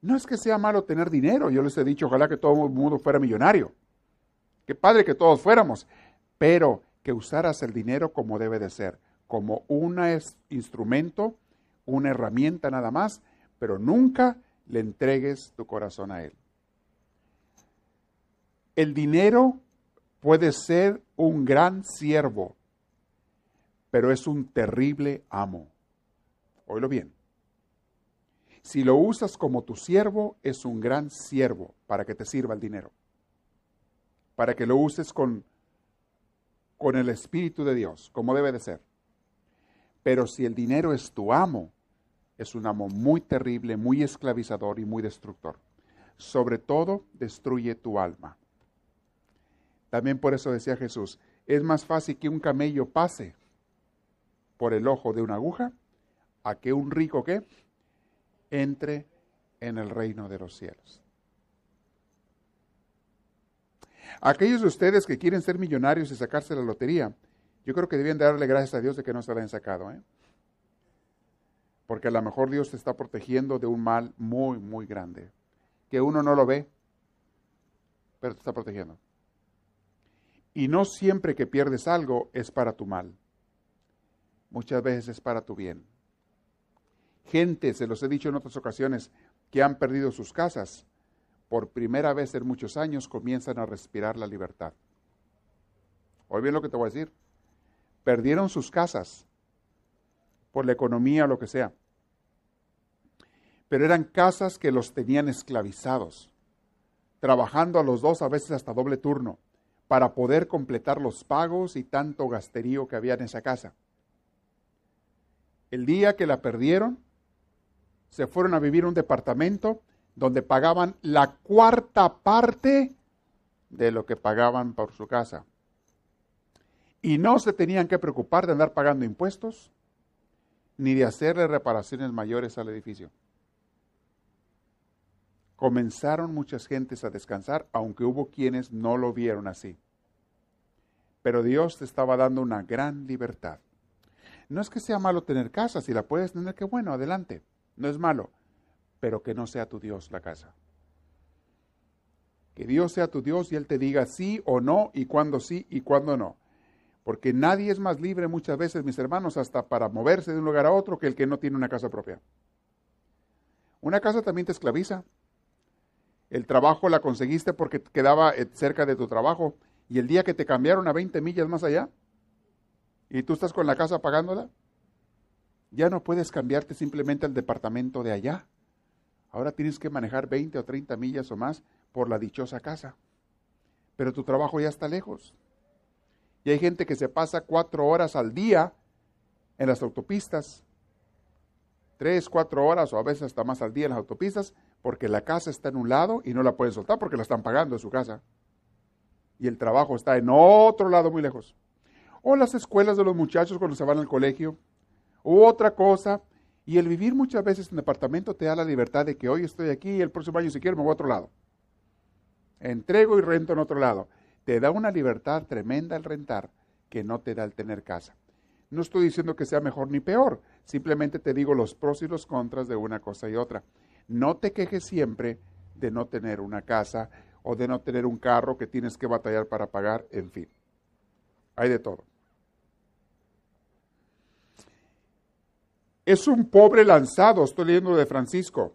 No es que sea malo tener dinero, yo les he dicho, ojalá que todo el mundo fuera millonario. Qué padre que todos fuéramos, pero que usaras el dinero como debe de ser, como un instrumento, una herramienta nada más, pero nunca le entregues tu corazón a él. El dinero puede ser un gran siervo, pero es un terrible amo. Oílo bien. Si lo usas como tu siervo, es un gran siervo para que te sirva el dinero para que lo uses con, con el Espíritu de Dios, como debe de ser. Pero si el dinero es tu amo, es un amo muy terrible, muy esclavizador y muy destructor. Sobre todo, destruye tu alma. También por eso decía Jesús, es más fácil que un camello pase por el ojo de una aguja a que un rico que entre en el reino de los cielos. Aquellos de ustedes que quieren ser millonarios y sacarse la lotería, yo creo que deben darle gracias a Dios de que no se la hayan sacado. ¿eh? Porque a lo mejor Dios te está protegiendo de un mal muy, muy grande. Que uno no lo ve, pero te está protegiendo. Y no siempre que pierdes algo es para tu mal. Muchas veces es para tu bien. Gente, se los he dicho en otras ocasiones, que han perdido sus casas por primera vez en muchos años comienzan a respirar la libertad. Oye bien lo que te voy a decir. perdieron sus casas por la economía o lo que sea. Pero eran casas que los tenían esclavizados, trabajando a los dos a veces hasta doble turno, para poder completar los pagos y tanto gasterío que había en esa casa. El día que la perdieron, se fueron a vivir un departamento donde pagaban la cuarta parte de lo que pagaban por su casa. Y no se tenían que preocupar de andar pagando impuestos ni de hacerle reparaciones mayores al edificio. Comenzaron muchas gentes a descansar, aunque hubo quienes no lo vieron así. Pero Dios te estaba dando una gran libertad. No es que sea malo tener casa, si la puedes tener, qué bueno, adelante. No es malo, pero que no sea tu Dios la casa. Que Dios sea tu Dios y Él te diga sí o no y cuándo sí y cuándo no. Porque nadie es más libre muchas veces, mis hermanos, hasta para moverse de un lugar a otro que el que no tiene una casa propia. Una casa también te esclaviza. El trabajo la conseguiste porque quedaba eh, cerca de tu trabajo y el día que te cambiaron a 20 millas más allá y tú estás con la casa pagándola, ya no puedes cambiarte simplemente al departamento de allá. Ahora tienes que manejar 20 o 30 millas o más por la dichosa casa. Pero tu trabajo ya está lejos. Y hay gente que se pasa cuatro horas al día en las autopistas, tres, cuatro horas o a veces hasta más al día en las autopistas, porque la casa está en un lado y no la pueden soltar porque la están pagando en su casa. Y el trabajo está en otro lado muy lejos. O las escuelas de los muchachos cuando se van al colegio. O otra cosa. Y el vivir muchas veces en departamento te da la libertad de que hoy estoy aquí y el próximo año si quiero me voy a otro lado. Entrego y rento en otro lado. Te da una libertad tremenda el rentar que no te da el tener casa. No estoy diciendo que sea mejor ni peor, simplemente te digo los pros y los contras de una cosa y otra. No te quejes siempre de no tener una casa o de no tener un carro que tienes que batallar para pagar, en fin. Hay de todo. Es un pobre lanzado, estoy leyendo de Francisco.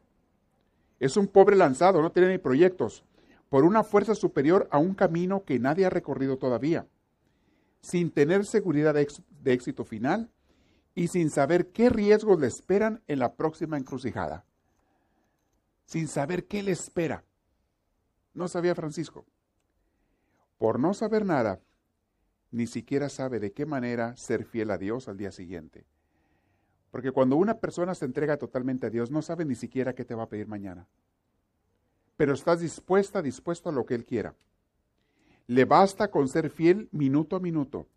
Es un pobre lanzado, no tiene ni proyectos por una fuerza superior a un camino que nadie ha recorrido todavía, sin tener seguridad de, éxito final y sin saber qué riesgos le esperan en la próxima encrucijada. Sin saber qué le espera. No sabía Francisco. Por no saber nada, ni siquiera sabe de qué manera ser fiel a Dios al día siguiente. Porque cuando una persona se entrega totalmente a Dios, no sabe ni siquiera qué te va a pedir mañana pero estás dispuesta, dispuesto a lo que Él quiera. Le basta con ser fiel minuto a minuto,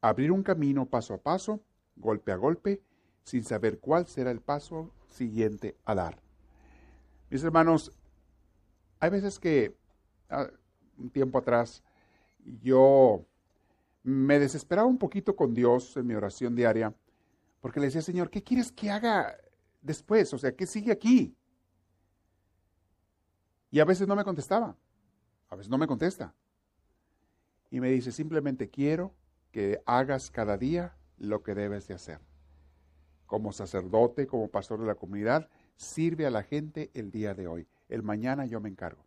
abrir un camino paso a paso, golpe a golpe, sin saber cuál será el paso siguiente a dar. Mis hermanos, hay veces que ah, un tiempo atrás yo me desesperaba un poquito con Dios en mi oración diaria, porque le decía, Señor, ¿qué quieres que haga después? O sea, ¿qué sigue aquí? Y a veces no me contestaba, a veces no me contesta. Y me dice, simplemente quiero que hagas cada día lo que debes de hacer. Como sacerdote, como pastor de la comunidad, sirve a la gente el día de hoy. El mañana yo me encargo.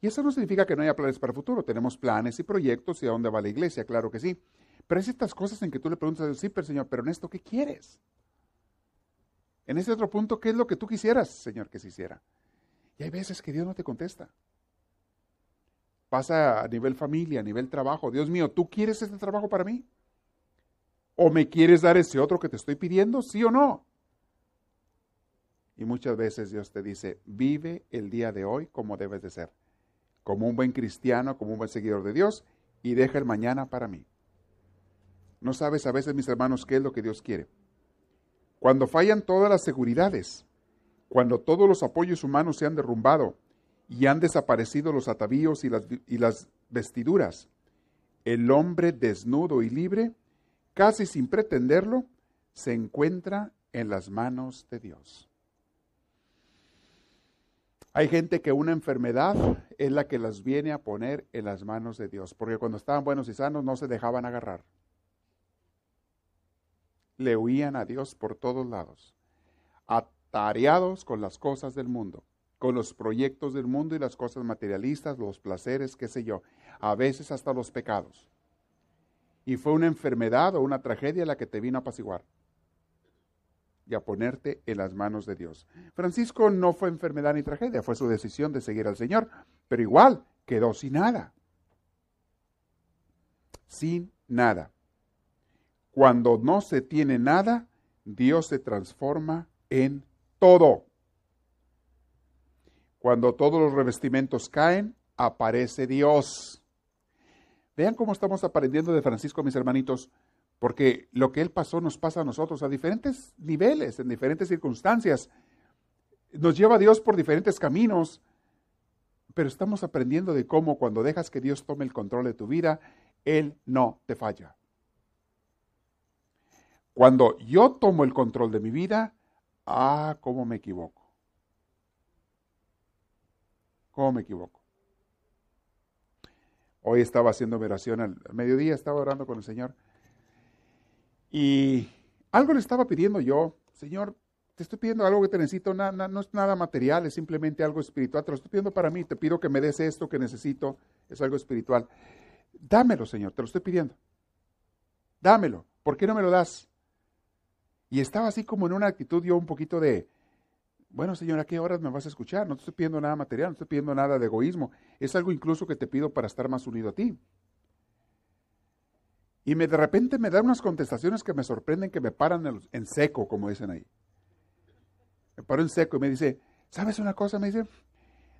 Y eso no significa que no haya planes para el futuro. Tenemos planes y proyectos y a dónde va la iglesia, claro que sí. Pero es estas cosas en que tú le preguntas a Dios, Señor, pero en esto, ¿qué quieres? En ese otro punto, ¿qué es lo que tú quisieras, Señor, que se hiciera? Y hay veces que Dios no te contesta. Pasa a nivel familia, a nivel trabajo. Dios mío, ¿tú quieres este trabajo para mí? ¿O me quieres dar ese otro que te estoy pidiendo? ¿Sí o no? Y muchas veces Dios te dice, vive el día de hoy como debes de ser, como un buen cristiano, como un buen seguidor de Dios, y deja el mañana para mí. No sabes a veces, mis hermanos, qué es lo que Dios quiere. Cuando fallan todas las seguridades, cuando todos los apoyos humanos se han derrumbado y han desaparecido los atavíos y las, vestiduras, el hombre desnudo y libre, casi sin pretenderlo, se encuentra en las manos de Dios. Hay gente que una enfermedad es la que las viene a poner en las manos de Dios, porque cuando estaban buenos y sanos no se dejaban agarrar. Le huían a Dios por todos lados tareados con las cosas del mundo, con los proyectos del mundo y las cosas materialistas, los placeres, qué sé yo, a veces hasta los pecados. y fue una enfermedad o una tragedia la que te vino a apaciguar y a ponerte en las manos de Dios. Francisco no fue enfermedad ni tragedia, fue su decisión de seguir al Señor, pero igual quedó sin nada. Sin nada. Cuando no se tiene nada, Dios se transforma en todo. Cuando todos los revestimentos caen, aparece Dios. Vean cómo estamos aprendiendo de Francisco, mis hermanitos, porque lo que él pasó nos pasa a nosotros a diferentes niveles, en diferentes circunstancias. Nos lleva a Dios por diferentes caminos, pero estamos aprendiendo de cómo cuando dejas que Dios tome el control de tu vida, Él no te falla. Cuando yo tomo el control de mi vida, ah, cómo me equivoco. ¿Cómo me equivoco? Hoy estaba haciendo oración al mediodía, estaba orando con el Señor. Y algo le estaba pidiendo yo, Señor, te estoy pidiendo algo que te necesito, no es nada material, es simplemente algo espiritual, te lo estoy pidiendo para mí, te pido que me des esto que necesito, es algo espiritual. Dámelo, Señor, te lo estoy pidiendo. Dámelo, ¿por qué no me lo das? Y estaba así como en una actitud yo un poquito de, bueno, Señor, ¿a qué horas me vas a escuchar? No te estoy pidiendo nada material, no estoy pidiendo nada de egoísmo, es algo incluso que te pido para estar más unido a ti. Y me, de repente me da unas contestaciones que me sorprenden, que me paran en, seco, como dicen ahí. Me paro en seco y me dice, ¿sabes una cosa? Me dice,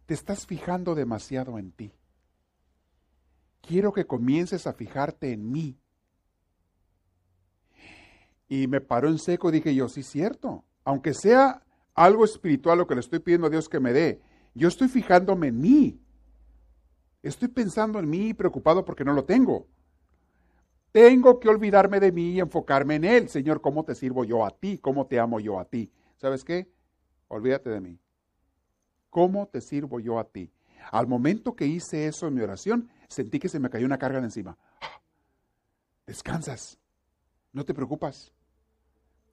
te estás fijando demasiado en ti. Quiero que comiences a fijarte en mí. Y me paró en seco dije yo, sí, cierto. Aunque sea algo espiritual lo que le estoy pidiendo a Dios que me dé, yo estoy fijándome en mí. Estoy pensando en mí preocupado porque no lo tengo. Tengo que olvidarme de mí y enfocarme en Él. Señor, ¿cómo te sirvo yo a ti? ¿Cómo te amo yo a ti? ¿Sabes qué? Olvídate de mí. ¿Cómo te sirvo yo a ti? Al momento que hice eso en mi oración, sentí que se me cayó una carga de encima. Descansas. No te preocupas.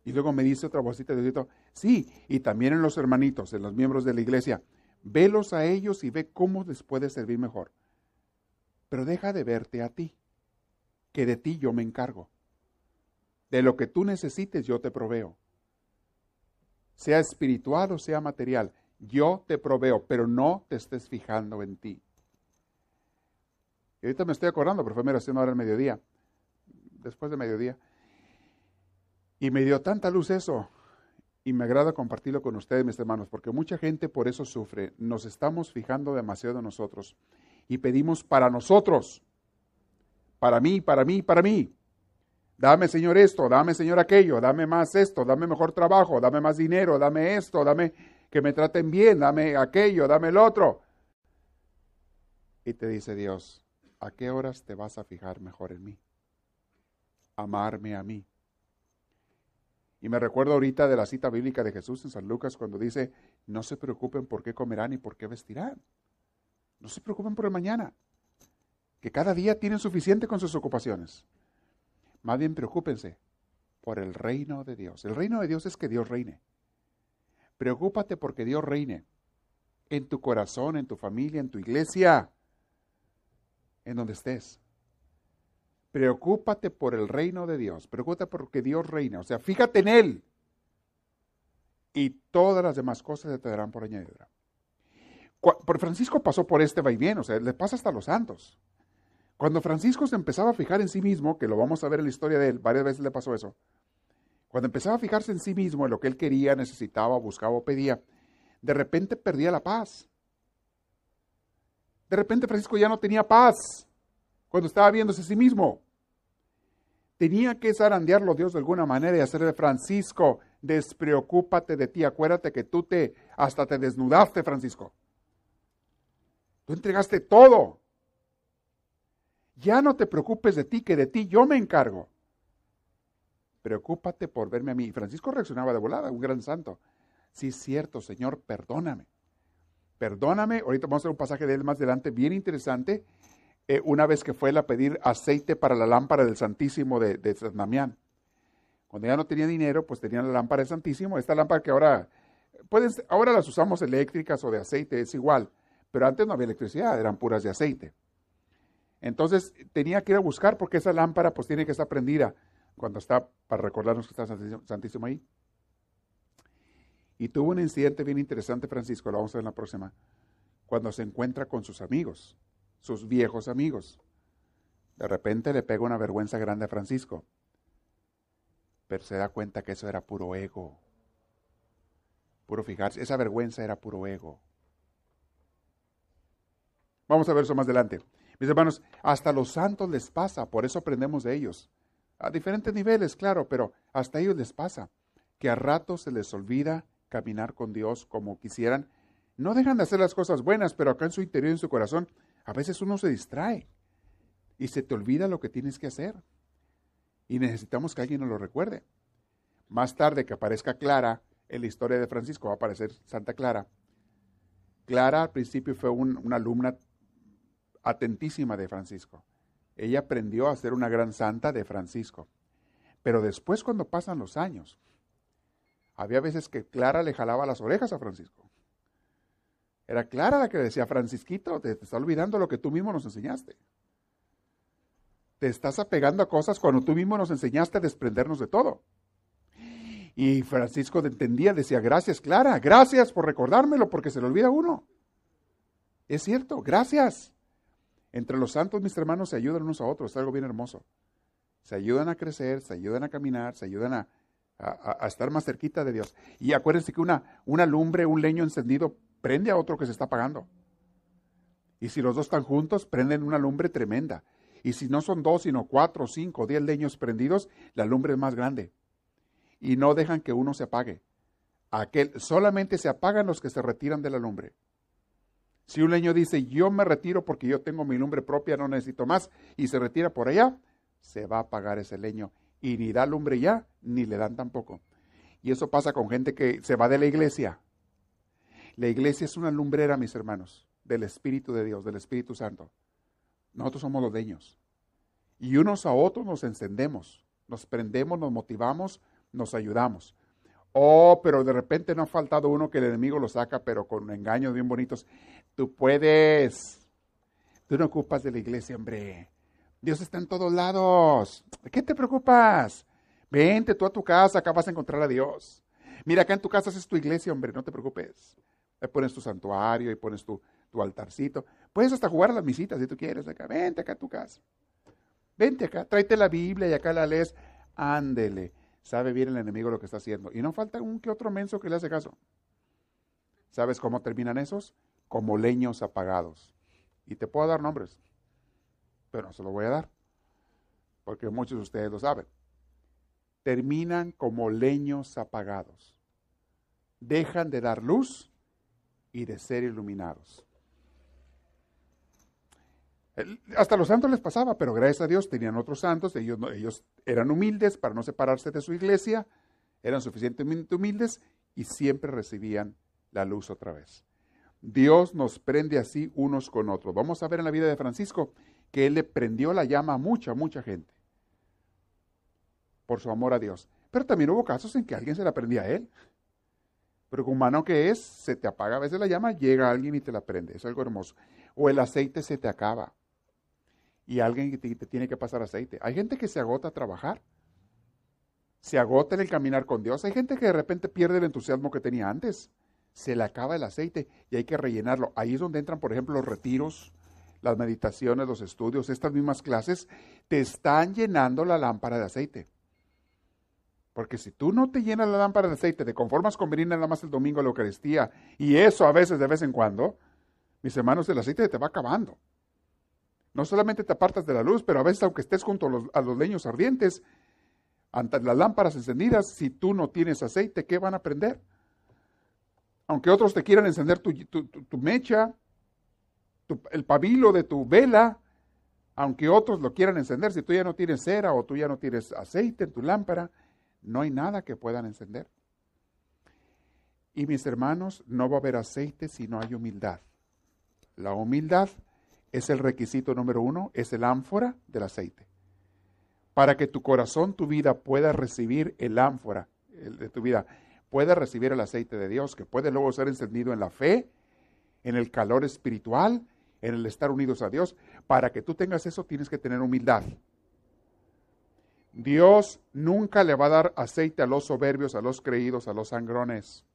Y luego me dice otra vocita de Dios, sí, y también en los hermanitos, en los miembros de la iglesia, velos a ellos y ve cómo les puede servir mejor. Pero deja de verte a ti que de ti yo me encargo. De lo que tú necesites yo te proveo. Sea espiritual o sea material, yo te proveo, pero no te estés fijando en ti. Y ahorita me estoy acordando, pero fue mi oración ahora al mediodía, después de mediodía. Y me dio tanta luz eso. Y me agrada compartirlo con ustedes, mis hermanos, porque mucha gente por eso sufre. Nos estamos fijando demasiado en nosotros y pedimos para nosotros para mí, para mí, para mí. Dame, Señor, esto, dame, Señor, aquello, dame más esto, dame mejor trabajo, dame más dinero, dame esto, dame que me traten bien, dame aquello, dame el otro. Y te dice Dios, ¿a qué horas te vas a fijar mejor en mí? Amarme a mí. Y me recuerdo ahorita de la cita bíblica de Jesús en San Lucas cuando dice, no se preocupen por qué comerán y por qué vestirán. No se preocupen por el mañana que cada día tienen suficiente con sus ocupaciones. Más bien preocúpense por el reino de Dios. El reino de Dios es que Dios reine. Preocúpate porque Dios reine en tu corazón, en tu familia, en tu iglesia, en donde estés. Preocúpate por el reino de Dios. Preocúpate porque Dios reina. O sea, fíjate en Él. Y todas las demás cosas se te darán por añadidura. Por Francisco pasó por este vaivén, o sea, le pasa hasta los santos. Cuando Francisco se empezaba a fijar en sí mismo, que lo vamos a ver en la historia de él, varias veces le pasó eso, cuando empezaba a fijarse en sí mismo, en lo que él quería, necesitaba, buscaba o pedía, de repente perdía la paz. De repente Francisco ya no tenía paz cuando estaba viéndose a sí mismo. Tenía que zarandearlo Dios de alguna manera y hacerle, Francisco, despreocúpate de ti. Acuérdate que tú te, hasta te desnudaste, Francisco. Tú entregaste todo. Ya no te preocupes de ti, que de ti yo me encargo. Preocúpate por verme a mí. Francisco reaccionaba de volada, un gran santo. Sí, es cierto, Señor, perdóname. Perdóname. Ahorita vamos a hacer un pasaje de él más adelante, bien interesante. Eh, una vez que fue a pedir aceite para la lámpara del Santísimo de, de San Damián. Cuando ya no tenía dinero, pues tenía la lámpara del Santísimo. Esta lámpara que ahora, pueden, ahora las usamos eléctricas o de aceite, es igual. Pero antes no había electricidad, eran puras de aceite. Entonces tenía que ir a buscar porque esa lámpara pues tiene que estar prendida cuando está, para recordarnos que está Santísimo, ahí. Y tuvo un incidente bien interesante, Francisco, lo vamos a ver en la próxima, cuando se encuentra con sus amigos, sus viejos amigos. De repente le pega una vergüenza grande a Francisco, pero se da cuenta que eso era puro ego. Puro fijarse, esa vergüenza era puro ego. Vamos a ver eso más adelante. Mis hermanos, hasta los santos les pasa, por eso aprendemos de ellos. A diferentes niveles, claro, pero hasta ellos les pasa que a ratos se les olvida caminar con Dios como quisieran. No dejan de hacer las cosas buenas, pero acá en su interior, en su corazón, a veces uno se distrae y se te olvida lo que tienes que hacer. Y necesitamos que alguien nos lo recuerde. Más tarde que aparezca Clara en la historia de Francisco, va a aparecer Santa Clara. Clara al principio fue una alumna atentísima de Francisco. Ella aprendió a ser una gran santa de Francisco. Pero después cuando pasan los años, había veces que Clara le jalaba las orejas a Francisco. Era Clara la que decía, Francisquito, te, está olvidando lo que tú mismo nos enseñaste. Te estás apegando a cosas cuando tú mismo nos enseñaste a desprendernos de todo. Y Francisco entendía, decía, gracias Clara, gracias por recordármelo porque se le olvida uno. Es cierto, gracias. Entre los santos, mis hermanos, se ayudan unos a otros, es algo bien hermoso. Se ayudan a crecer, se ayudan a caminar, se ayudan a, a, estar más cerquita de Dios. Y acuérdense que una, una lumbre, un leño encendido, prende a otro que se está apagando. Y si los dos están juntos, prenden una lumbre tremenda. Y si no son dos, sino cuatro, cinco, diez leños prendidos, la lumbre es más grande. Y no dejan que uno se apague. Aquel, solamente se apagan los que se retiran de la lumbre. Si un leño dice, yo me retiro porque yo tengo mi lumbre propia, no necesito más, y se retira por allá, se va a apagar ese leño. Y ni da lumbre ya, ni le dan tampoco. Y eso pasa con gente que se va de la iglesia. La iglesia es una lumbrera, mis hermanos, del Espíritu de Dios, del Espíritu Santo. Nosotros somos los leños. Y unos a otros nos encendemos, nos prendemos, nos motivamos, nos ayudamos. Oh, pero de repente no ha faltado uno que el enemigo lo saca, pero con engaños bien bonitos. Tú puedes. Tú no ocupas de la iglesia, hombre. Dios está en todos lados. ¿De qué te preocupas? Vente tú a tu casa, acá vas a encontrar a Dios. Mira, acá en tu casa es tu iglesia, hombre, no te preocupes. Ahí pones tu santuario y pones tu, tu altarcito. Puedes hasta jugar a las misitas si tú quieres acá. Vente acá a tu casa. Vente acá, tráete la Biblia y acá la lees. Ándele. Sabe bien el enemigo lo que está haciendo. Y no falta un que otro menso que le hace caso. ¿Sabes cómo terminan esos? como leños apagados. Y te puedo dar nombres, pero no se los voy a dar, porque muchos de ustedes lo saben. Terminan como leños apagados. Dejan de dar luz y de ser iluminados. Hasta los santos les pasaba, pero gracias a Dios tenían otros santos, ellos, ellos eran humildes para no separarse de su iglesia, eran suficientemente humildes y siempre recibían la luz otra vez. Dios nos prende así unos con otros. Vamos a ver en la vida de Francisco que él le prendió la llama a mucha, mucha gente por su amor a Dios. Pero también hubo casos en que alguien se la prendía a él. Pero como humano que es, se te apaga a veces la llama, llega alguien y te la prende. Es algo hermoso. O el aceite se te acaba y alguien te, te tiene que pasar aceite. Hay gente que se agota a trabajar, se agota en el caminar con Dios. Hay gente que de repente pierde el entusiasmo que tenía antes se le acaba el aceite y hay que rellenarlo. Ahí es donde entran, por ejemplo, los retiros, las meditaciones, los estudios, estas mismas clases, te están llenando la lámpara de aceite. Porque si tú no te llenas la lámpara de aceite, te conformas con venir nada más el domingo a la Eucaristía, y eso a veces de vez en cuando, mis hermanos, el aceite te va acabando. No solamente te apartas de la luz, pero a veces aunque estés junto a los, leños ardientes, ante las lámparas encendidas, si tú no tienes aceite, ¿qué van a prender? aunque otros te quieran encender tu, mecha, el pabilo de tu vela, aunque otros lo quieran encender, si tú ya no tienes cera o tú ya no tienes aceite en tu lámpara, no hay nada que puedan encender. Y mis hermanos, no va a haber aceite si no hay humildad. La humildad es el requisito número uno, es el ánfora del aceite. Para que tu corazón, tu vida pueda recibir el ánfora de tu vida puede recibir el aceite de Dios, que puede luego ser encendido en la fe, en el calor espiritual, en el estar unidos a Dios. Para que tú tengas eso tienes que tener humildad. Dios nunca le va a dar aceite a los soberbios, a los creídos, a los sangrones.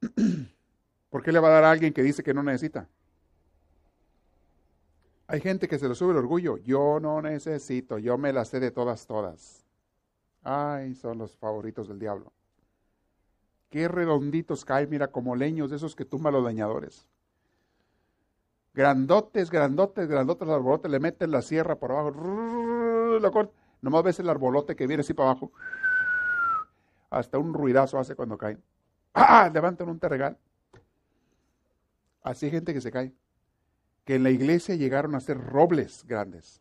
¿Por qué le va a dar a alguien que dice que no necesita? Hay gente que se le sube el orgullo. Yo no necesito, yo me la sé de todas, todas. Ay, son los favoritos del diablo. Qué redonditos caen, mira, como leños de esos que tumban los leñadores. Grandotes, grandotes, grandotes el arbolote, le meten la sierra por abajo. Lo Nomás ves el arbolote que viene así para abajo. Hasta un ruidazo hace cuando caen. ¡Ah! Levantan un terregal. Así hay gente que se cae. Que en la iglesia llegaron a ser robles grandes.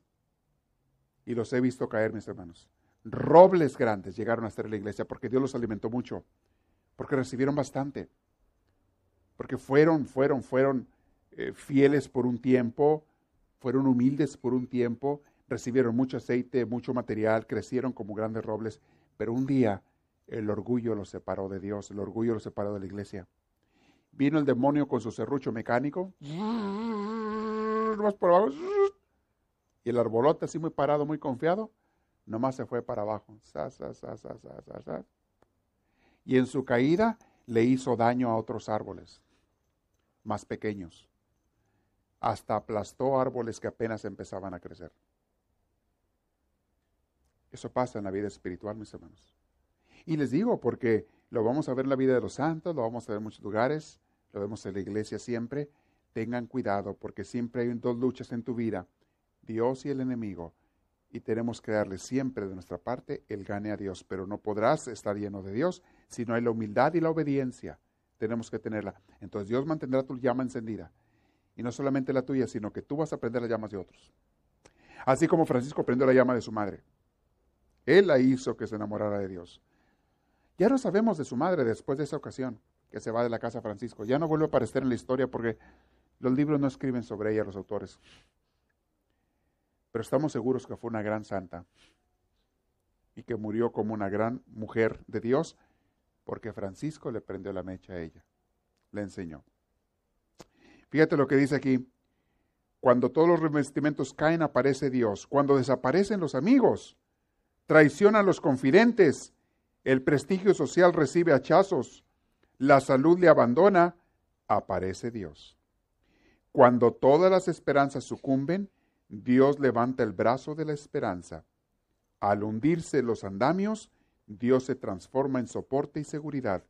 Y los he visto caer, mis hermanos robles grandes llegaron a estar en la iglesia porque Dios los alimentó mucho, porque recibieron bastante, porque fueron, fueron, fueron eh, fieles por un tiempo, fueron humildes por un tiempo, recibieron mucho aceite, mucho material, crecieron como grandes robles, pero un día el orgullo los separó de Dios, el orgullo los separó de la iglesia. Vino el demonio con su serrucho mecánico, más por abajo, y el arbolote así muy parado, muy confiado, nomás se fue para abajo. y en su caída le hizo daño a otros árboles más pequeños. Hasta aplastó árboles que apenas empezaban a crecer. Eso pasa en la vida espiritual, mis hermanos. Y les digo, porque lo vamos a ver en la vida de los santos, lo vamos a ver en muchos lugares, lo vemos en la iglesia siempre. Tengan cuidado, porque siempre hay dos luchas en tu vida, Dios y el enemigo y tenemos que darle siempre de nuestra parte el gane a Dios, pero no podrás estar lleno de Dios si no hay la humildad y la obediencia. Tenemos que tenerla. Entonces Dios mantendrá tu llama encendida. Y no solamente la tuya, sino que tú vas a prender las llamas de otros. Así como Francisco prendió la llama de su madre. Él la hizo que se enamorara de Dios. Ya no sabemos de su madre después de esa ocasión que se va de la casa Francisco. Ya no vuelve a aparecer en la historia porque los libros no escriben sobre ella los autores pero estamos seguros que fue una gran santa y que murió como una gran mujer de Dios porque Francisco le prendió la mecha a ella, le enseñó. Fíjate lo que dice aquí. Cuando todos los revestimentos caen, aparece Dios. Cuando desaparecen los amigos, traicionan los confidentes, el prestigio social recibe hachazos, la salud le abandona, aparece Dios. Cuando todas las esperanzas sucumben, Dios levanta el brazo de la esperanza. Al hundirse los andamios, Dios se transforma en soporte y seguridad.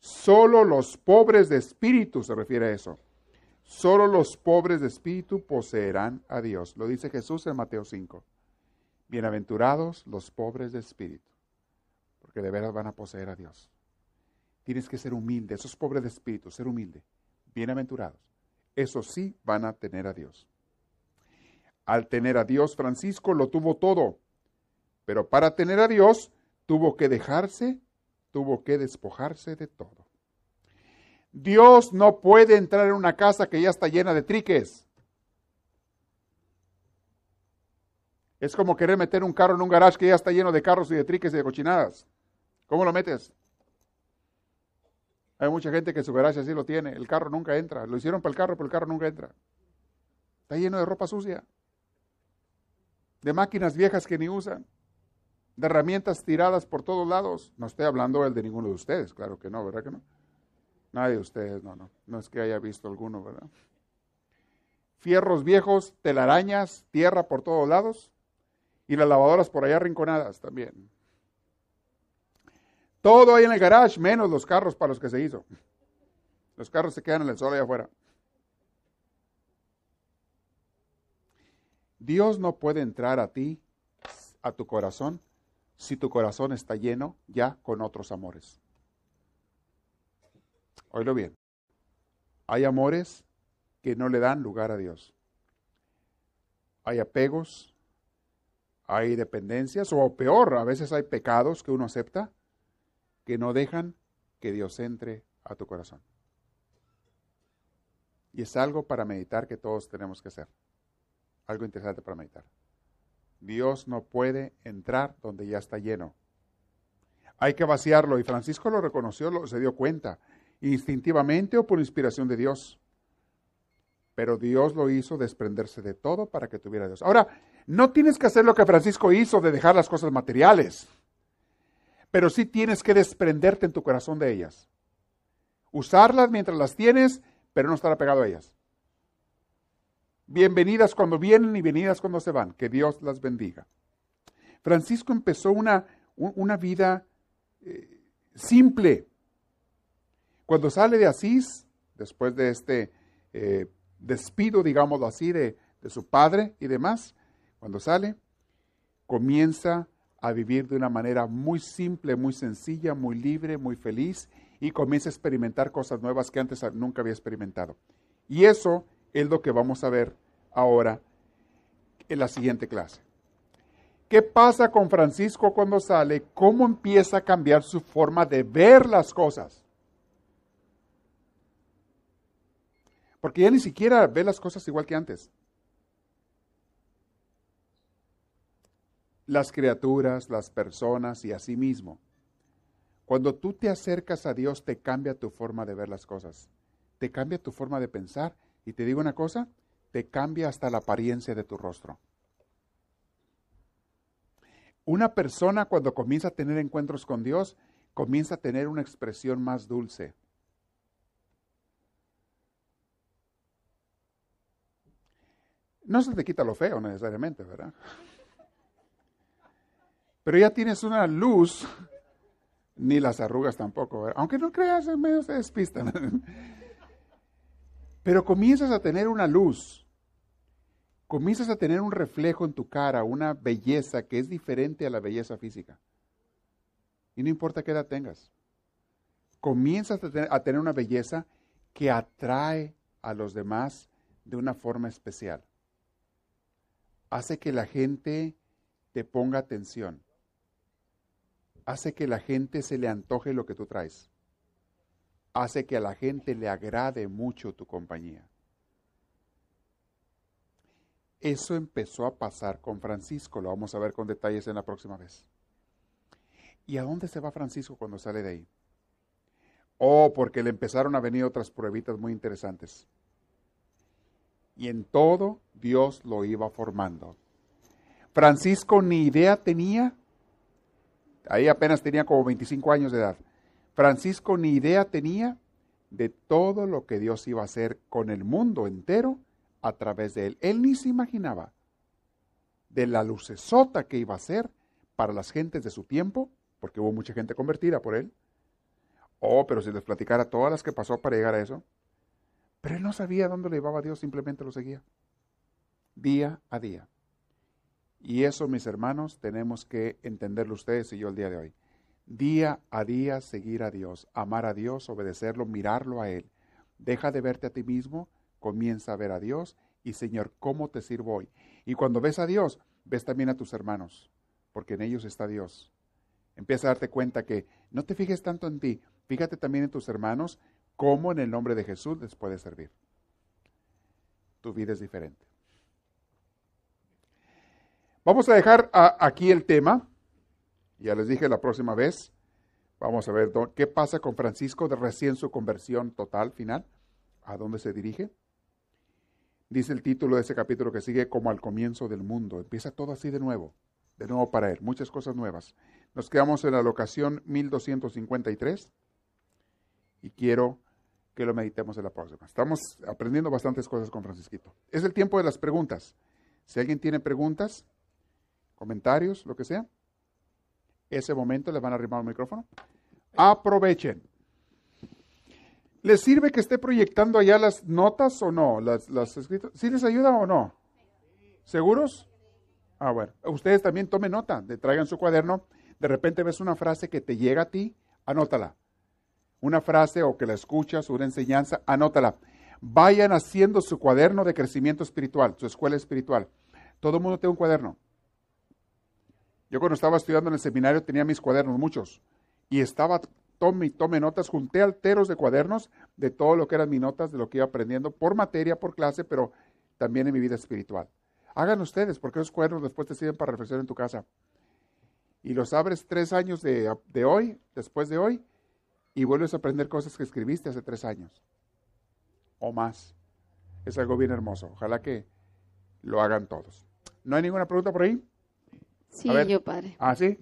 Solo los pobres de espíritu, se refiere a eso. Solo los pobres de espíritu poseerán a Dios. Lo dice Jesús en Mateo 5. Bienaventurados los pobres de espíritu, porque de veras van a poseer a Dios. Tienes que ser humilde, esos pobres de espíritu, ser humilde. Bienaventurados. Esos sí van a tener a Dios. Al tener a Dios, Francisco lo tuvo todo, pero para tener a Dios tuvo que dejarse, tuvo que despojarse de todo. Dios no puede entrar en una casa que ya está llena de triques. Es como querer meter un carro en un garage que ya está lleno de carros y de triques y de cochinadas. ¿Cómo lo metes? Hay mucha gente que su garage así lo tiene. El carro nunca entra. Lo hicieron para el carro, pero el carro nunca entra. Está lleno de ropa sucia de máquinas viejas que ni usan, de herramientas tiradas por todos lados. No estoy hablando el de ninguno de ustedes, claro que no, ¿verdad que no? Nadie de ustedes, no, no, no es que haya visto alguno, ¿verdad? Fierros viejos, telarañas, tierra por todos lados y las lavadoras por allá rinconadas también. Todo ahí en el garage, menos los carros para los que se hizo. Los carros se quedan en el sol allá afuera. Dios no puede entrar a ti, a tu corazón, si tu corazón está lleno ya con otros amores. Oílo bien. Hay amores que no le dan lugar a Dios. Hay apegos, hay dependencias, o peor, a veces hay pecados que uno acepta que no dejan que Dios entre a tu corazón. Y es algo para meditar que todos tenemos que hacer algo interesante para meditar. Dios no puede entrar donde ya está lleno. Hay que vaciarlo y Francisco lo reconoció, se dio cuenta, instintivamente o por inspiración de Dios. Pero Dios lo hizo desprenderse de todo para que tuviera Dios. Ahora, no tienes que hacer lo que Francisco hizo de dejar las cosas materiales, pero sí tienes que desprenderte en tu corazón de ellas. Usarlas mientras las tienes, pero no estar apegado a ellas. Bienvenidas cuando vienen y venidas cuando se van. Que Dios las bendiga. Francisco empezó una, una vida eh, simple. Cuando sale de Asís, después de este eh, despido, digámoslo así, de, de su padre y demás, cuando sale, comienza a vivir de una manera muy simple, muy sencilla, muy libre, muy feliz y comienza a experimentar cosas nuevas que antes nunca había experimentado. Y eso es lo que vamos a ver ahora en la siguiente clase. ¿Qué pasa con Francisco cuando sale? ¿Cómo empieza a cambiar su forma de ver las cosas? Porque ya ni siquiera ve las cosas igual que antes. Las criaturas, las personas y así mismo. Cuando tú te acercas a Dios, te cambia tu forma de ver las cosas. Te cambia tu forma de pensar. Y te digo una cosa, te cambia hasta la apariencia de tu rostro. Una persona cuando comienza a tener encuentros con Dios, comienza a tener una expresión más dulce. No se te quita lo feo necesariamente, ¿verdad? Pero ya tienes una luz, ni las arrugas tampoco, ¿verdad? aunque no creas, medio se despistan. Pero comienzas a tener una luz, comienzas a tener un reflejo en tu cara, una belleza que es diferente a la belleza física. Y no importa qué edad tengas, comienzas a tener, una belleza que atrae a los demás de una forma especial. Hace que la gente te ponga atención. Hace que la gente se le antoje lo que tú traes hace que a la gente le agrade mucho tu compañía. Eso empezó a pasar con Francisco, lo vamos a ver con detalles en la próxima vez. ¿Y a dónde se va Francisco cuando sale de ahí? Oh, porque le empezaron a venir otras pruebitas muy interesantes. Y en todo Dios lo iba formando. Francisco ni idea tenía, ahí apenas tenía como 25 años de edad, Francisco ni idea tenía de todo lo que Dios iba a hacer con el mundo entero a través de él. Él ni se imaginaba de la lucesota que iba a ser para las gentes de su tiempo, porque hubo mucha gente convertida por él. Oh, pero si les platicara todas las que pasó para llegar a eso. Pero él no sabía dónde le llevaba a Dios, simplemente lo seguía. Día a día. Y eso, mis hermanos, tenemos que entenderlo ustedes y yo el día de hoy día a día seguir a Dios, amar a Dios, obedecerlo, mirarlo a Él. Deja de verte a ti mismo, comienza a ver a Dios y Señor, ¿cómo te sirvo hoy? Y cuando ves a Dios, ves también a tus hermanos, porque en ellos está Dios. Empieza a darte cuenta que no te fijes tanto en ti, fíjate también en tus hermanos, cómo en el nombre de Jesús les puedes servir. Tu vida es diferente. Vamos a dejar aquí el tema. Ya les dije la próxima vez, vamos a ver qué pasa con Francisco de recién su conversión total, final, a dónde se dirige. Dice el título de ese capítulo que sigue como al comienzo del mundo. Empieza todo así de nuevo, de nuevo para él, muchas cosas nuevas. Nos quedamos en la locación 1253 y quiero que lo meditemos en la próxima. Estamos aprendiendo bastantes cosas con Francisquito. Es el tiempo de las preguntas. Si alguien tiene preguntas, comentarios, lo que sea, ese momento le van a arrimar el micrófono. Aprovechen. ¿Les sirve que esté proyectando allá las notas o no? Las, escritas. ¿Sí les ayuda o no? ¿Seguros? Ah, bueno. Ustedes también tomen nota, traigan su cuaderno. De repente ves una frase que te llega a ti, anótala. Una frase o que la escuchas, una enseñanza, anótala. Vayan haciendo su cuaderno de crecimiento espiritual, su escuela espiritual. Todo el mundo tiene un cuaderno. Yo cuando estaba estudiando en el seminario tenía mis cuadernos, muchos, y estaba, tome y tome notas, junté alteros de cuadernos de todo lo que eran mis notas, de lo que iba aprendiendo por materia, por clase, pero también en mi vida espiritual. Hagan ustedes, porque esos cuadernos después te sirven para reflexionar en tu casa. Y los abres tres años de, de hoy, después de hoy, y vuelves a aprender cosas que escribiste hace tres años o más. Es algo bien hermoso. Ojalá que lo hagan todos. ¿No hay ninguna pregunta por ahí? Sí, yo, padre. Ah, sí.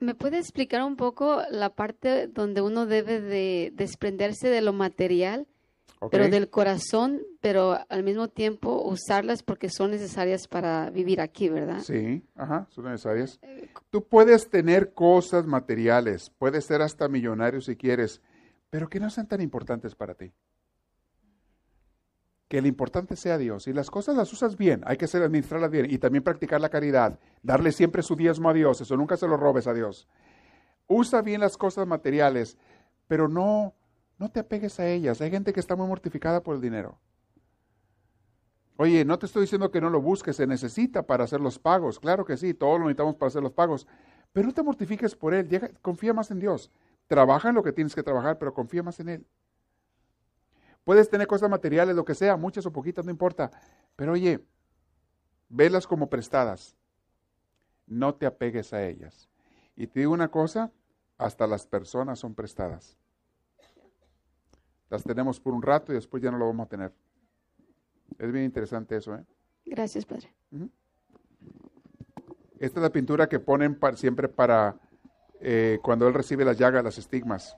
¿Me puede explicar un poco la parte donde uno debe de desprenderse de lo material, pero del corazón, pero al mismo tiempo usarlas porque son necesarias para vivir aquí, ¿verdad? Sí, ajá, son necesarias. Tú puedes tener cosas materiales, puedes ser hasta millonario si quieres, pero que no sean tan importantes para ti que el importante sea Dios. Y las cosas las usas bien, hay que ser administrarlas bien y también practicar la caridad, darle siempre su diezmo a Dios, eso nunca se lo robes a Dios. Usa bien las cosas materiales, pero no, no te apegues a ellas. Hay gente que está muy mortificada por el dinero. Oye, no te estoy diciendo que no lo busques, se necesita para hacer los pagos, claro que sí, todos lo necesitamos para hacer los pagos, pero no te mortifiques por él, confía más en Dios. Trabaja en lo que tienes que trabajar, pero confía más en Él. Puedes tener cosas materiales, lo que sea, muchas o poquitas, no importa. Pero oye, velas como prestadas. No te apegues a ellas. Y te digo una cosa, hasta las personas son prestadas. Las tenemos por un rato y después ya no lo vamos a tener. Es bien interesante eso, ¿eh? Gracias, Padre. Esta es la pintura que ponen siempre para eh, cuando él recibe las llagas, las estigmas.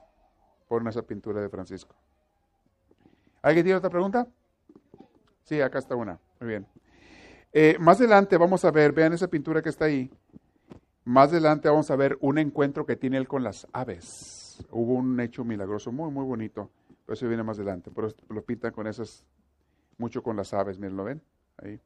Ponen esa pintura de Francisco. ¿Alguien tiene otra pregunta? Sí, acá está una. Muy bien. Eh, más adelante vamos a ver, vean esa pintura que está ahí. Más adelante vamos a ver un encuentro que tiene él con las aves. Hubo un hecho milagroso muy, muy bonito. Pero eso viene más adelante. Pero lo pintan con esas, mucho con las aves. Miren, ¿lo ven? Ahí.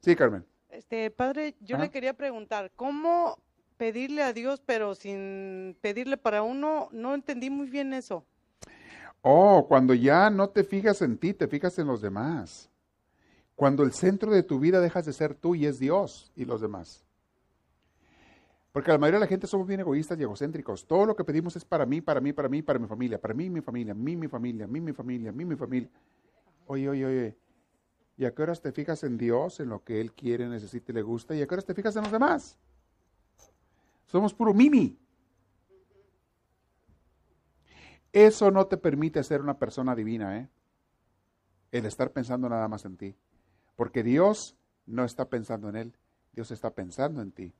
Sí, Carmen. Este, padre, yo le quería preguntar, ¿cómo pedirle a Dios pero sin pedirle para uno? No entendí muy bien eso. Oh, cuando ya no te fijas en ti, te fijas en los demás. Cuando el centro de tu vida dejas de ser tú y es Dios y los demás. Porque la mayoría de la gente somos bien egoístas y egocéntricos. Todo lo que pedimos es para mí, para mí, para mí, para mi familia, para mí, mi familia, mí, mi familia, mí, mi familia, mí, mi familia. Oye, oye, oye. ¿Y a qué horas te fijas en Dios, en lo que Él quiere, necesita y le gusta? ¿Y a qué horas te fijas en los demás? Somos puro mimi. Eso no te permite ser una persona divina, ¿eh? El estar pensando nada más en ti. Porque Dios no está pensando en Él, Dios está pensando en ti.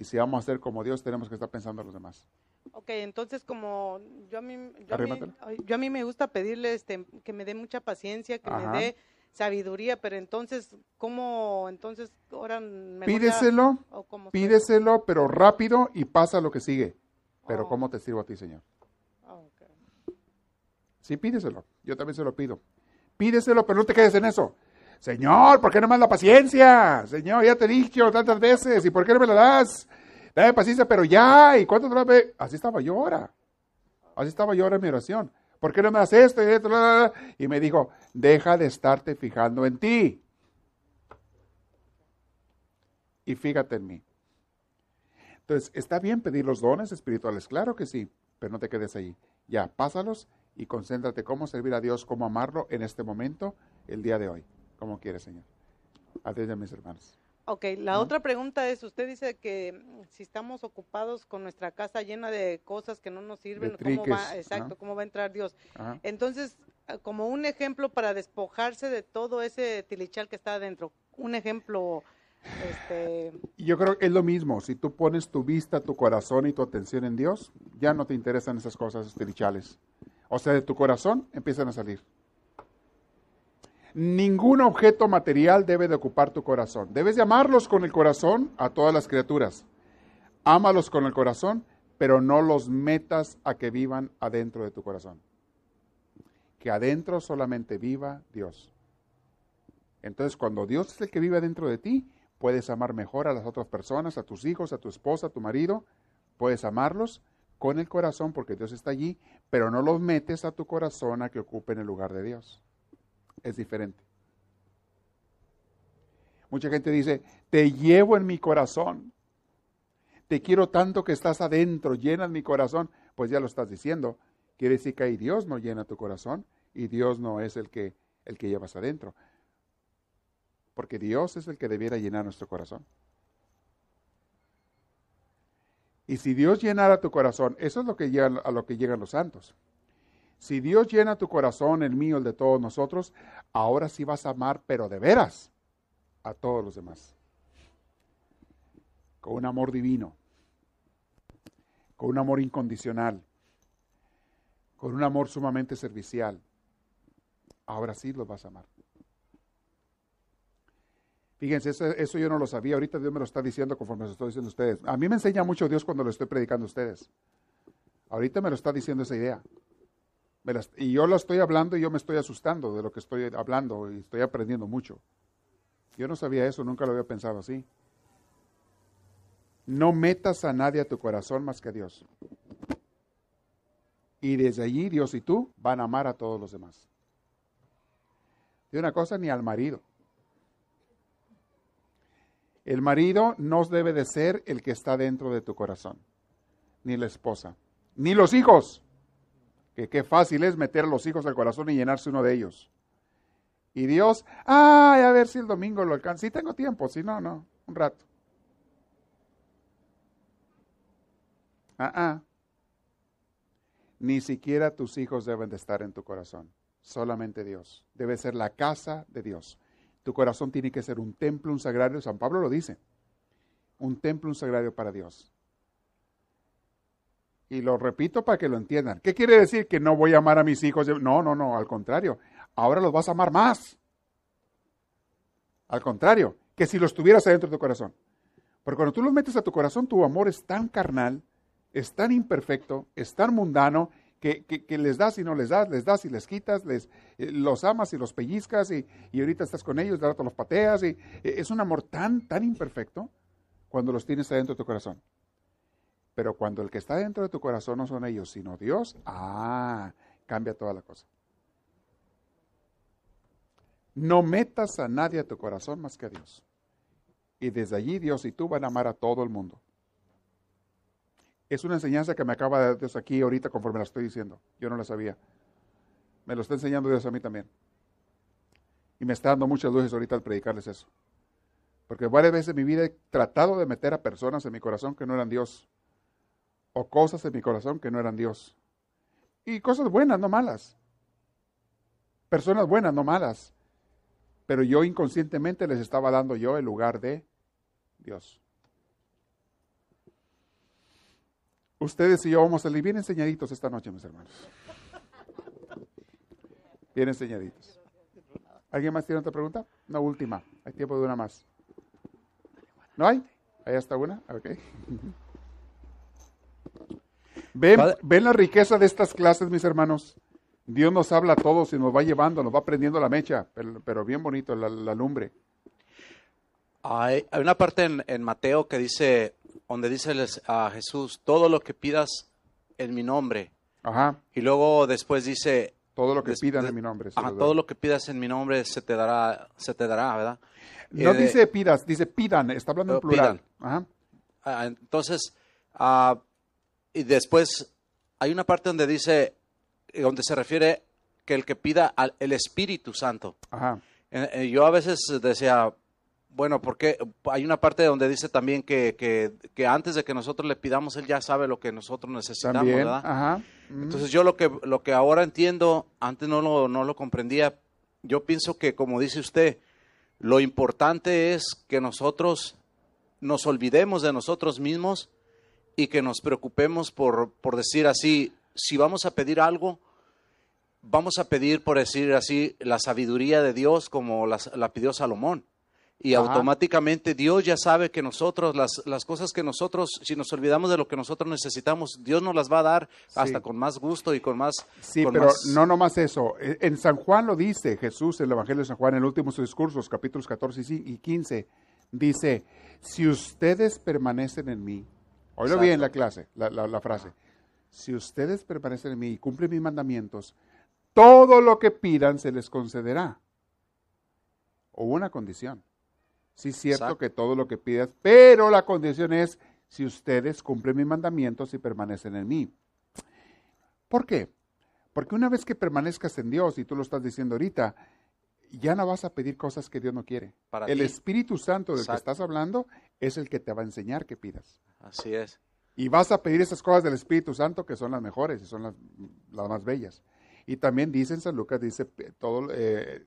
Y si vamos a ser como Dios, tenemos que estar pensando en los demás. Ok, entonces como yo a mí, yo a mí, me gusta pedirle este, que me dé mucha paciencia, que me dé sabiduría, pero entonces, ¿cómo? Entonces, ahora Pídeselo, pídeselo, pero rápido y pasa lo que sigue. Pero oh. ¿cómo te sirvo a ti, Señor? Sí, pídeselo. Yo también se lo pido. Pídeselo, pero no te quedes en eso. Señor, ¿por qué no me das la paciencia? Señor, ya te he dicho tantas veces, ¿y por qué no me la das? Dame paciencia, pero ya, ¿y cuánto vez? Así estaba yo ahora. Así estaba yo ahora en mi oración. ¿Por qué no me das esto y esto? Y me dijo, deja de estarte fijando en ti. Y fíjate en mí. Entonces, ¿está bien pedir los dones espirituales? Claro que sí, pero no te quedes ahí. Ya, pásalos y concéntrate cómo servir a Dios, cómo amarlo en este momento, el día de hoy, como quieres, Señor. Adiós, mis hermanos. Ok, la otra pregunta es, usted dice que mm, si estamos ocupados con nuestra casa llena de cosas que no nos sirven, ¿cómo va, exacto, cómo va a entrar Dios? Entonces, ah, como un ejemplo para despojarse de todo ese tilichal que está adentro, un ejemplo... Este... Yo creo que es lo mismo, si tú pones tu vista, tu corazón y tu atención en Dios, ya no te interesan esas cosas tilichales o sea, de tu corazón, empiezan a salir. Ningún objeto material debe de ocupar tu corazón. Debes de amarlos con el corazón a todas las criaturas. Ámalos con el corazón, pero no los metas a que vivan adentro de tu corazón. Que adentro solamente viva Dios. Entonces, cuando Dios es el que vive adentro de ti, puedes amar mejor a las otras personas, a tus hijos, a tu esposa, a tu marido. Puedes amarlos con el corazón porque Dios está allí, pero no los metes a tu corazón a que ocupen el lugar de Dios. Es diferente. Mucha gente dice, te llevo en mi corazón. Te quiero tanto que estás adentro, llenas mi corazón. Pues ya lo estás diciendo. Quiere decir que ahí Dios no llena tu corazón y Dios no es el que, el que llevas adentro. Porque Dios es el que debiera llenar nuestro corazón. Y si Dios llenara tu corazón, eso es lo que a lo que llegan los santos. Si Dios llena tu corazón, el mío, el de todos nosotros, ahora sí vas a amar, pero de veras, a todos los demás. Con un amor divino, con un amor incondicional, con un amor sumamente servicial. Ahora sí los vas a amar. Fíjense, eso, yo no lo sabía. Ahorita Dios me lo está diciendo conforme se estoy diciendo a ustedes. A mí me enseña mucho Dios cuando lo estoy predicando a ustedes. Ahorita me lo está diciendo esa idea. Y yo lo estoy hablando y yo me estoy asustando de lo que estoy hablando y estoy aprendiendo mucho. Yo no sabía eso, nunca lo había pensado así. No metas a nadie a tu corazón más que a Dios. Y desde allí Dios y tú van a amar a todos los demás. De una cosa, ni al marido. El marido no debe de ser el que está dentro de tu corazón, ni la esposa, ni los hijos. Que qué fácil es meter a los hijos al corazón y llenarse uno de ellos. Y Dios, ay, a ver si el domingo lo alcanza. Si tengo tiempo, si no, no, un rato. Ah, ah. Ni siquiera tus hijos deben de estar en tu corazón, solamente Dios. Debe ser la casa de Dios. Tu corazón tiene que ser un templo, un sagrario. San Pablo lo dice. Un templo, un sagrario para Dios. Y lo repito para que lo entiendan. ¿Qué quiere decir? Que no voy a amar a mis hijos. No, no, no, al contrario. Ahora los vas a amar más. Al contrario, que si los tuvieras adentro de tu corazón. Porque cuando tú los metes a tu corazón, tu amor es tan carnal, es tan imperfecto, es tan mundano, que, les das y no les das, les das y les quitas, les, eh, los amas y los pellizcas y, ahorita estás con ellos, de rato los pateas. Y, eh, es un amor tan, tan imperfecto cuando los tienes adentro de tu corazón. Pero cuando el que está dentro de tu corazón no son ellos, sino Dios, ah, cambia toda la cosa. No metas a nadie a tu corazón más que a Dios. Y desde allí Dios y tú van a amar a todo el mundo. Es una enseñanza que me acaba de dar Dios aquí ahorita conforme la estoy diciendo. Yo no la sabía. Me lo está enseñando Dios a mí también. Y me está dando muchas luces ahorita al predicarles eso. Porque varias veces en mi vida he tratado de meter a personas en mi corazón que no eran Dios. O cosas en mi corazón que no eran Dios. Y cosas buenas, no malas. Personas buenas, no malas. Pero yo inconscientemente les estaba dando yo el lugar de Dios. Ustedes y yo vamos a salir bien enseñaditos esta noche, mis hermanos. Bien enseñaditos. ¿Alguien más tiene otra pregunta? Una última. Hay tiempo de una más. ¿No hay? Ahí está una. Ok. ¿Ven, ¿Ven la riqueza de estas clases, mis hermanos? Dios nos habla a todos y nos va llevando, nos va prendiendo la mecha, pero, bien bonito la, lumbre. Hay, una parte en Mateo que dice, donde dice a Jesús, todo lo que pidas en mi nombre. Ajá. Y luego después dice... Todo lo que pidan en mi nombre. Ajá, todo lo que pidas en mi nombre se te dará, se te dará, ¿verdad? No eh, dice pidas, dice pidan, está hablando en oh, plural. Ajá. Ah, entonces, ah, y después hay una parte donde dice, donde se refiere que el que pida al el Espíritu Santo. Ajá. Eh, eh, yo a veces decía, bueno, porque hay una parte donde dice también que, que, antes de que nosotros le pidamos, Él ya sabe lo que nosotros necesitamos, ¿verdad? Ajá. Entonces yo lo que, lo que ahora entiendo, antes no lo, no lo comprendía, yo pienso que como dice usted, lo importante es que nosotros nos olvidemos de nosotros mismos y que nos preocupemos por, por decir así, si vamos a pedir algo, vamos a pedir, por decir así, la sabiduría de Dios como la pidió Salomón. Y automáticamente Dios ya sabe que nosotros, las, las, cosas que nosotros, si nos olvidamos de lo que nosotros necesitamos, Dios nos las va a dar hasta con más gusto y con más... Sí, pero no nomás eso. E, en San Juan lo dice Jesús, en el Evangelio de San Juan, en el último discursos, capítulos 14 y 15, dice, si ustedes permanecen en mí, oílo bien la clase, la, la frase, si ustedes permanecen en mí y cumplen mis mandamientos, todo lo que pidan se les concederá. O una condición Sí, es cierto que todo lo que pidas, pero la condición es si ustedes cumplen mis mandamientos y permanecen en mí. ¿Por qué? Porque una vez que permanezcas en Dios, y tú lo estás diciendo ahorita, ya no vas a pedir cosas que Dios no quiere. el Espíritu Santo del que estás hablando es el que te va a enseñar que pidas. Así es. Y vas a pedir esas cosas del Espíritu Santo que son las mejores y son las, las más bellas. Y también dice en San Lucas, dice, todo, eh,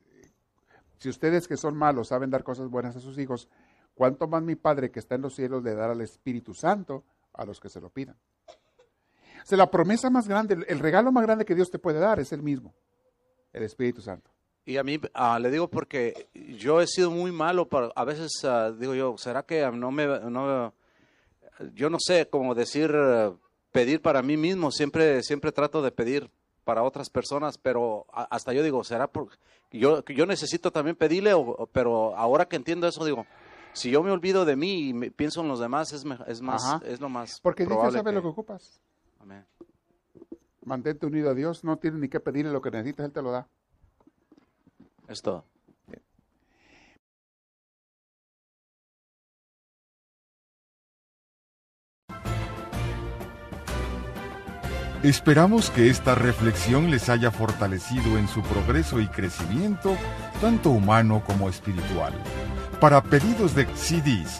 si ustedes que son malos saben dar cosas buenas a sus hijos, ¿cuánto más mi Padre que está en los cielos le dará al Espíritu Santo a los que se lo pidan? O sea, la promesa más grande, el regalo más grande que Dios te puede dar es el mismo, el Espíritu Santo. Y a mí ah, le digo porque yo he sido muy malo, para, a veces ah, digo yo, ¿será que no me, no, yo no sé cómo decir, pedir para mí mismo, siempre, siempre trato de pedir para otras personas, pero hasta yo digo, ¿será porque yo, yo necesito también pedirle? O, pero ahora que entiendo eso, digo, si yo me olvido de mí y pienso en los demás, es, es, más, es lo más Porque Dios sabe lo que ocupas. Amén. Mantente unido a Dios, no tienes ni que pedirle lo que necesitas, Él te lo da. Es todo. Esperamos que esta reflexión les haya fortalecido en su progreso y crecimiento, tanto humano como espiritual. Para pedidos de CDs